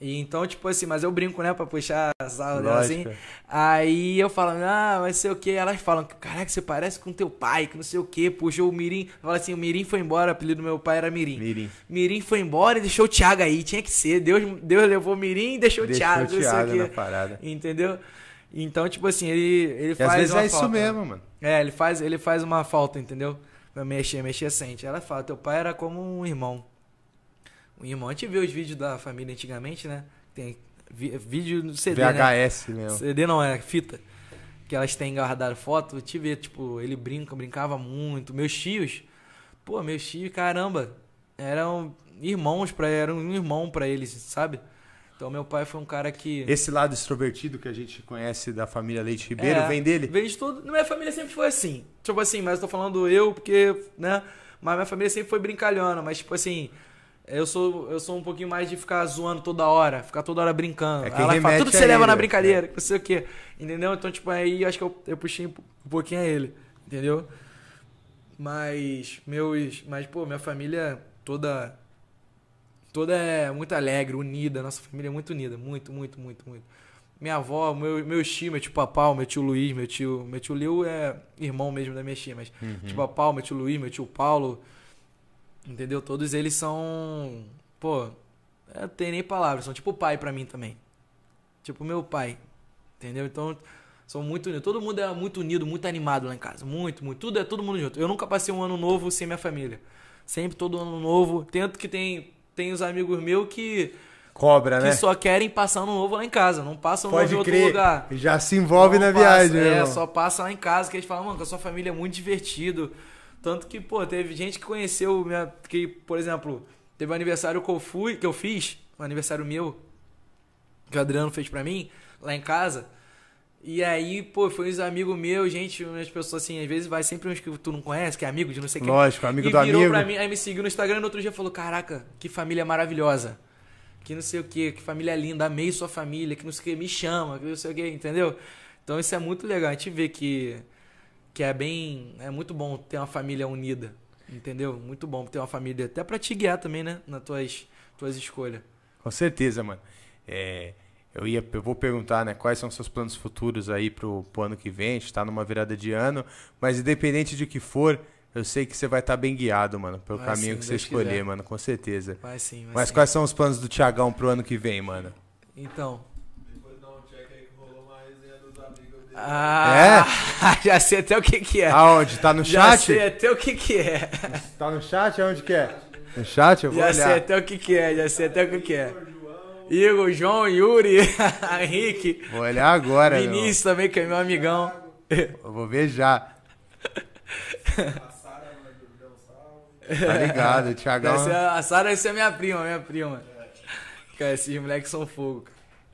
E então, tipo assim, mas eu brinco, né, pra puxar a sarro dela assim. Aí eu falo, ah, vai ser o quê? Elas falam, caraca, você parece com teu pai, que não sei o quê. Puxou o Mirim. Fala assim, o Mirim foi embora, o apelido do meu pai era Mirim. Mirim. Mirim foi embora e deixou o Thiago aí, tinha que ser. Deus, Deus levou o Mirim e deixou, Deixou o Thiago, o sei Thiago o quê. na parada. Entendeu? Então, tipo assim, ele, ele E faz. às vezes uma é isso falta. mesmo, mano. É, ele faz, ele faz uma falta, entendeu? Pra mexer, mexer sente. Ela fala, teu pai era como um irmão. Um irmão. A gente vê os vídeos da família antigamente, né? Tem vídeo no CD, né? VHS mesmo. CD não, é fita. Que elas têm guardado foto. Te ver, tipo, ele brinca, brincava muito. Meus tios, pô, meus tios, caramba, eram irmãos para eram um irmão pra eles, sabe? Então meu pai foi um cara que Esse lado extrovertido que a gente conhece da família Leite Ribeiro é, vem dele? Vem de tudo. Minha família sempre foi assim. Tipo assim, mas eu tô falando eu porque, né? Mas minha família sempre foi brincalhona. Mas, tipo assim, eu sou, eu sou um pouquinho mais de ficar zoando toda hora, ficar toda hora brincando. É quem ela fala, tudo que você leva ele, na brincadeira, não sei o quê. Entendeu? Então, tipo, aí eu acho que eu, eu puxei um pouquinho a ele. Entendeu? Mas, meus. Mas, pô, minha família toda. Toda é muito alegre, unida. Nossa família é muito unida. Muito, muito, muito, muito. Minha avó, meu, meu tio, meu tio Papau, meu tio Luiz, meu tio. Meu tio Leo é irmão mesmo da minha tia, mas. Uhum. Tio Papau, meu tio Luiz, meu tio Paulo. Entendeu? Todos eles são. Pô, eu não tenho nem palavras, são tipo pai pra mim também. Tipo meu pai. Entendeu? Então, são muito unidos. Todo mundo é muito unido, muito animado lá em casa. Muito, muito. Tudo é todo mundo junto. Eu nunca passei um ano novo sem minha família. Sempre todo ano novo. Tanto que tem, tem os amigos meus que, Cobra, que né? só querem passar ano novo lá em casa. Não passam ano novo em Pode outro lugar. Já se envolve Não na passa, viagem, É, irmão. só passa lá em casa que eles falam, mano, com a sua família é muito divertido. Tanto que, pô, teve gente que conheceu minha. Que, por exemplo, teve um aniversário que eu fui, que eu fiz, um aniversário meu, que o Adriano fez pra mim, lá em casa. E aí, pô, foi uns amigos meus, gente, umas pessoas assim, às vezes vai sempre uns que tu não conhece, que é amigo de não sei quem. Lógico, amigo e do virou amigo. pra mim, aí me seguiu no Instagram e no outro dia falou: Caraca, que família maravilhosa. Que não sei o que, que família linda, amei sua família, que não sei o que, me chama, que não sei o que, entendeu? Então isso é muito legal. A gente vê que, que é bem. É muito bom ter uma família unida. Entendeu? Muito bom ter uma família. Até pra te guiar também, né? Nas tuas, tuas escolhas. Com certeza, mano. É, eu, ia, eu vou perguntar, né, quais são seus planos futuros aí pro, pro ano que vem. A gente tá numa virada de ano, mas independente de que for, eu sei que você vai estar bem guiado, mano, pelo Vai caminho sim, que você Deus escolher, quiser. mano, com certeza. Vai sim, vai Mas sim. quais são os planos do Tiagão pro ano que vem, mano? Então. Depois dá um check aí que rolou uma resenha dos Ah, já sei até o que que é. Aonde? Tá no já chat? sei até o que que é. Tá no chat? Aonde que é? No chat? Eu vou Já sei olhar. até o que que é, já sei até o que que é. Igor, João, Yuri, Henrique, Vou olhar agora, meu. Vinícius também, que é meu amigão. Eu vou ver já. Tá ligado, o Tiagão. Essa é- a Sara, essa é minha prima, minha prima. Cara, esses moleques são fogo.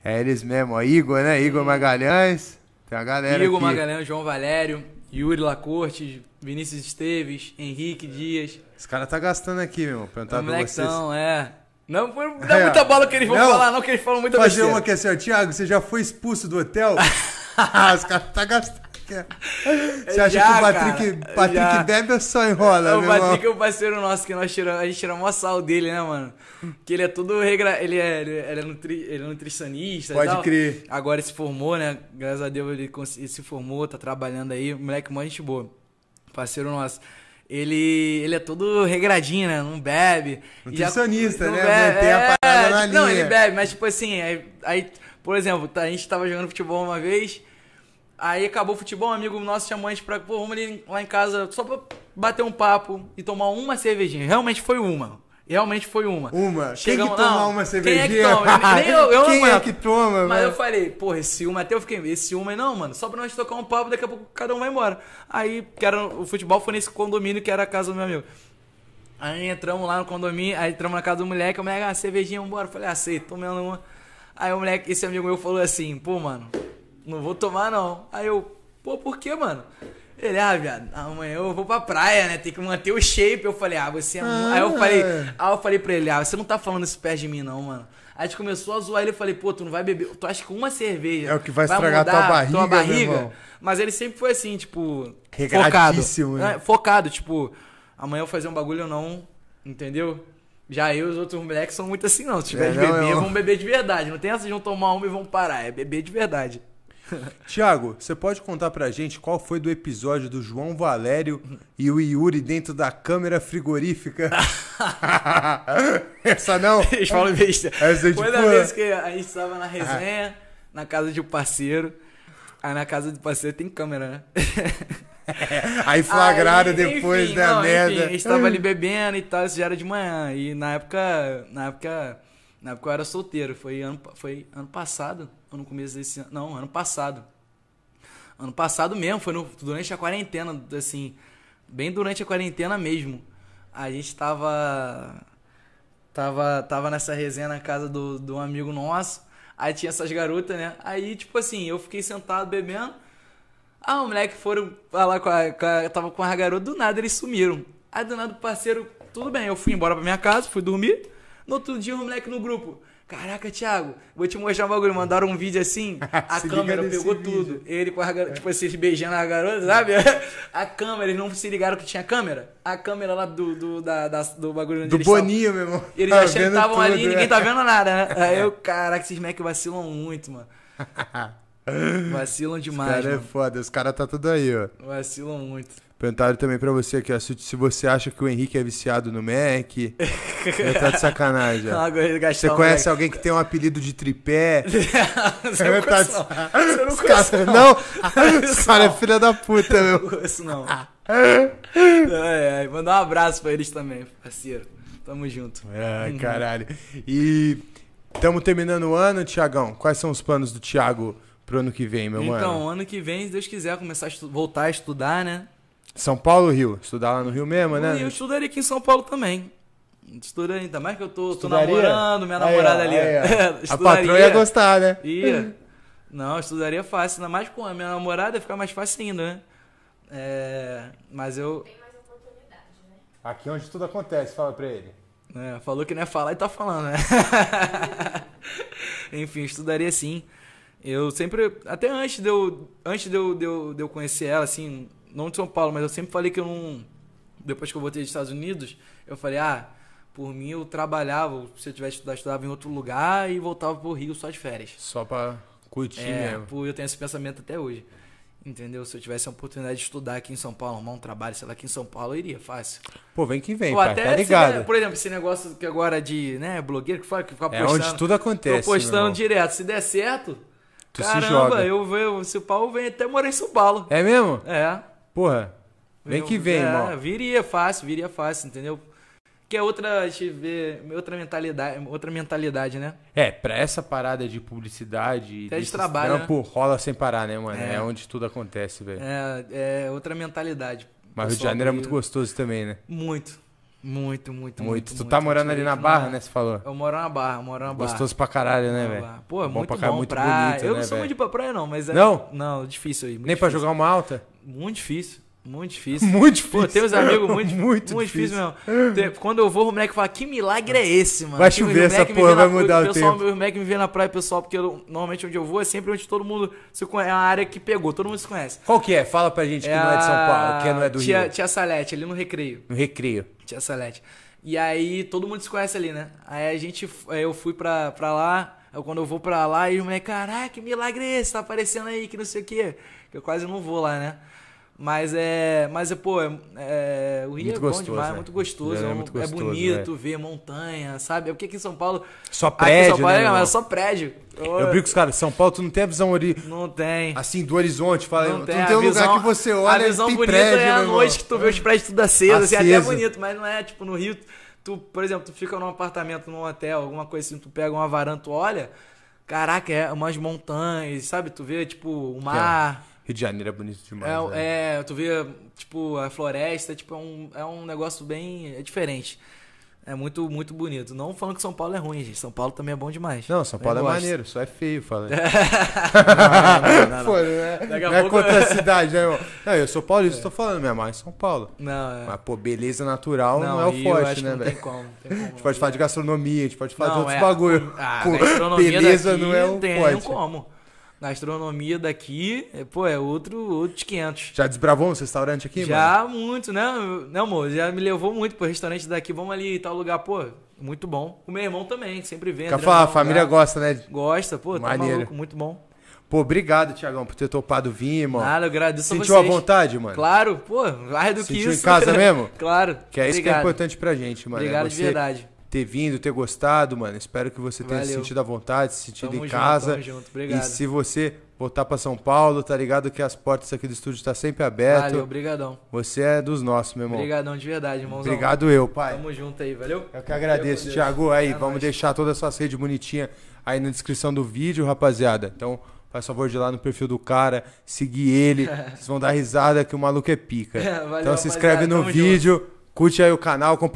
cara. É eles mesmo, ó. Igor, né? Igor Magalhães. Tem a galera Igor aqui. Magalhães, João Valério, Yuri Lacorte, Vinícius Esteves, Henrique Dias. Os caras tá gastando aqui, meu. Perguntar Os pra vocês. é. Não foi- dá É. muita bola que eles vão Não. falar, não, que eles falam muita Fazer besteira. uma aqui assim, ó. Thiago, você já foi expulso do hotel? Os caras tá gastando. Você acha Já, que o Patrick, cara, Patrick já. bebe ou só enrola, o meu irmão? Patrick é o parceiro nosso que nós tiramos, a gente tira mó sal dele, né, mano? Que ele é todo regra, ele é, ele é, nutri, ele é nutricionista Pode crer. Agora ele se formou, né? Graças a Deus ele, ele se formou, tá trabalhando aí, moleque mó gente boa. Parceiro nosso. Ele, ele é todo regradinho, né? Não bebe. E já- Nutricionista, não né? bebe- Mantém a parada na Não, linha. ele bebe, mas tipo assim, aí, aí, por exemplo, a gente tava jogando futebol uma vez, aí acabou o futebol, um amigo nosso chamou a gente pra, pô, vamos ali lá em casa só pra bater um papo e tomar uma cervejinha. Realmente foi uma. Realmente foi uma. Uma. Chegamos- quem que toma não, uma quem cervejinha? é que toma? Nem eu- eu quem não é aguento. que toma, Mas eu velho? falei, porra, esse uma até eu fiquei, esse uma não, mano, só pra nós tocar um papo, daqui a pouco cada um vai embora. Aí, que era, o futebol foi nesse condomínio que era a casa do meu amigo. Aí entramos lá no condomínio, aí entramos na casa do moleque, o moleque, ah, cervejinha, vambora. Eu falei, aceito, tomando uma. Aí o moleque, esse amigo meu falou assim, pô, mano, não vou tomar não. Aí eu, pô, por que, mano? Ele, ah, viado, amanhã eu vou pra praia, né? Tem que manter o shape. Eu falei, ah, você é. mu- Aí eu falei, aí eu falei pra ele, ah, você não tá falando isso perto de mim, não, mano. Aí a gente começou a zoar ele, eu falei, pô, tu não vai beber. Tu acha que uma cerveja É o que vai estragar tua barriga, tua barriga? Mas ele sempre foi assim, tipo, focado. Né? É, focado, tipo, amanhã eu vou fazer um bagulho ou não, entendeu? Já eu e os outros moleques são muito assim, não. Se tiver É, de não, beber, vamos beber de verdade. Não tem essa de vão tomar uma e vão parar. É beber de verdade. Tiago, você pode contar pra gente qual foi do episódio do João Valério e o Yuri dentro da câmera frigorífica? Essa não? Eles falam besta. Essa é Foi da vez que a gente estava na resenha, na casa de um parceiro. Aí na casa do parceiro tem câmera, né? Aí flagraram Aí, depois enfim, da não, merda. Enfim, a gente tava ali bebendo e tal, isso já era de manhã. E na época. Na época. Na época eu era solteiro. Foi ano, foi ano passado. Ou no começo desse ano. Não, ano passado. Ano passado mesmo, foi no- durante a quarentena, assim. Bem durante a quarentena mesmo. A gente tava. Tava, tava nessa resenha na casa do, do amigo nosso. Aí tinha essas garotas, né? Aí, tipo assim, eu fiquei sentado bebendo. Ah, o moleque foram falar com a, com a- Tava com a garota, do nada eles sumiram. Aí do nada o parceiro, tudo bem, eu fui embora pra minha casa, fui dormir. No outro dia o moleque no grupo. Caraca, Thiago, vou te mostrar um bagulho. Mandaram um vídeo assim, a câmera pegou vídeo. tudo. Ele com a garota, tipo assim, beijando a garota, sabe? A câmera, eles não se ligaram que tinha câmera. A câmera lá do, do, da, da- do bagulho onde Do Boninho, meu irmão. eles Tá achando que estavam ali e ninguém é. tá vendo nada, né? Aí eu, caraca, esses moleques vacilam muito, mano. Vacilam demais, Cara, é mano. foda, os caras tá tudo aí, ó. Vacilam muito. Perguntaram também pra você aqui, ó, se, se você acha que o Henrique é viciado no Mac. Ele tá de sacanagem, ó. Você conhece alguém que tem um apelido de tripé? Você não Tá conhece, de- não. Você não Os conhece, não. não? Os caras é filha da puta, Não meu. conheço, não. É, é, mandar um abraço pra eles também, parceiro. Tamo junto. Ai, caralho. E estamos terminando o ano, Tiagão. Quais são os planos do Thiago pro ano que vem, meu então, mano? ano que vem, se Deus quiser, começar a estu- voltar a estudar, né? São Paulo Rio? Estudar lá no Rio mesmo, eu né? estudaria aqui em São Paulo também. Estudaria, ainda mais que eu tô, tô namorando, minha Aí, ó, namorada ali. aí. A patroa ia gostar, né? Ia. Não, eu estudaria fácil. Ainda mais com a minha namorada ia ficar mais fácil ainda, né? É, mas eu. Tem mais oportunidade, né? Aqui onde tudo acontece, fala pra ele. é, falou que não ia falar e tá falando, né? Enfim, estudaria sim. Eu sempre. Até antes de eu. Antes de eu, de eu, de eu conhecer ela, assim, não de São Paulo, mas eu sempre falei que eu não. Depois que eu voltei dos Estados Unidos, eu falei, ah, por mim eu trabalhava, se eu tivesse estudado, estudava em outro lugar e voltava pro Rio só de férias. Só pra curtir É, mesmo. pô, eu tenho esse pensamento até hoje. Entendeu? Se eu tivesse a oportunidade de estudar aqui em São Paulo, arrumar um trabalho, sei lá, aqui em São Paulo, eu iria, fácil. Pô, vem que vem, Ou pai, até, tá se, ligado? né, por exemplo, esse negócio que agora de, né, blogueiro que fala, que fica É postando. onde tudo acontece, Tô postando direto. Se der certo, Tu se caramba, joga. eu venho, se o Paulo vem até morar em São Paulo. É mesmo? É. Porra, vem Eu- que vem, é, irmão. Viria fácil, viria fácil, entendeu? Que é outra, deixa eu ver, outra mentalidade, outra mentalidade, né? É, pra essa parada de publicidade Até de trabalho, trampo, rola sem parar, né, mano? É, É. onde tudo acontece, velho. É, é outra mentalidade. Mas o Rio de Janeiro é muito gostoso também, né? Muito. Muito, muito, muito. Muito. Tu tá morando ali na Barra, né? Você falou. Eu moro na Barra, moro na Barra. Gostoso pra caralho, né, velho? Pô, é Bom muito pra cá, bom muito praia. bonito, eu né, não sou muito pra praia, não, mas é. Não? Não, difícil aí. muito Nem pra difícil. jogar uma alta? Muito difícil. Muito difícil. Muito difícil. Pô, tem uns amigos muito, Muito muito, difícil. difícil mesmo. Quando eu vou, o moleque fala, que milagre é esse, mano? Vai chover, essa porra vai mudar o pessoal, tempo. Meu moleque me vê na praia, pessoal, porque eu- normalmente onde eu vou é sempre onde todo mundo se conhece. É uma área que pegou, todo mundo se conhece. Qual que é? Fala pra gente que não é de São Paulo, que não é do tia, Rio. Tia Salete, ali no Recreio. No Recreio. Tia Salete. E aí todo mundo se conhece ali, né? Aí a gente, eu fui pra, pra lá, quando eu vou pra lá, e o moleque, caraca, que milagre é esse? Tá aparecendo aí, que não sei o quê. Que eu quase não vou lá, né? Mas é. Mas é, pô, é, é- o Rio Muito é bom gostoso, demais, né? muito gostoso. É É, muito é gostoso, bonito ver montanha, sabe? É porque aqui em São Paulo. Só prédio, São Paulo né, é mas é só prédio. Eu brinco com os caras, São Paulo, tu não tem a visão ori... Não tem. assim do horizonte, fala, Não tu tem, não a tem um visão, lugar que você olha A visão tem bonita prédio, é né, a noite que tu vê os prédios tudo aceso, assim, até é Aceso. bonito, mas não é tipo no Rio. Tu, por exemplo, tu fica num apartamento, num hotel, alguma coisa assim, tu pega uma varanda, tu olha, caraca, é umas montanhas, sabe? Tu vê, tipo, o mar. Rio de Janeiro é bonito demais. né? É, é, tu vê, tipo, a floresta, tipo, é um, é um negócio bem. É diferente. É muito, muito bonito. Não falando que São Paulo é ruim, gente. São Paulo também é bom demais. Não, São Paulo é gosto. maneiro, só é feio, fala. Não, não, não, Pô, não. não é, Daqui não é pouco- contra a cidade, né, irmão? Não, eu sou paulista, tô falando, minha mãe é São Paulo. Não, é. Mas, pô, beleza natural não, é o forte, né, não velho? tem como. não tem como. A gente pode falar de gastronomia, a gente pode falar de Não, outros é, bagulho. Ah, Pô, beleza não é o tem forte. como. Gastronomia daqui, é, pô, é outro, outros 500. Já desbravou um restaurante aqui, mano? já muito, né? Não, amor, já me levou muito pro restaurante daqui. Vamos ali tal lugar, pô, muito bom. O meu irmão também, sempre vem. Quer Adriano, falar, a família lugar. gosta, né? Gosta, pô, tá Maneiro. maluco, muito bom. Pô, obrigado, Tiagão, por ter topado vir, mano. Nada, eu agradeço Sentiu a vocês. vontade, mano? Claro, pô, mais do que Sentiu isso. em casa mesmo? claro. Que é isso que é Obrigado. importante pra gente, mano. é Obrigado de verdade. Ter vindo, ter gostado, mano. Espero que você tenha se Valeu. sentido à vontade, se sentido Tamo em junto, casa. tamo junto. Obrigado. E se você voltar pra São Paulo, tá ligado que as portas aqui do estúdio tá sempre abertas. Valeu, obrigadão. Você é dos nossos, meu irmão. Obrigadão de verdade, irmãozão. Obrigado eu, pai. Tamo junto aí, valeu? Eu que agradeço, Deus. Thiago. Aí, É vamos nóis. deixar todas as suas redes bonitinhas aí na descrição do vídeo, rapaziada. Então, faz favor de ir lá no perfil do cara, seguir ele. Vocês vão dar risada que o maluco é pica. Valeu, então se inscreve no vídeo, curte aí o canal, compartilha.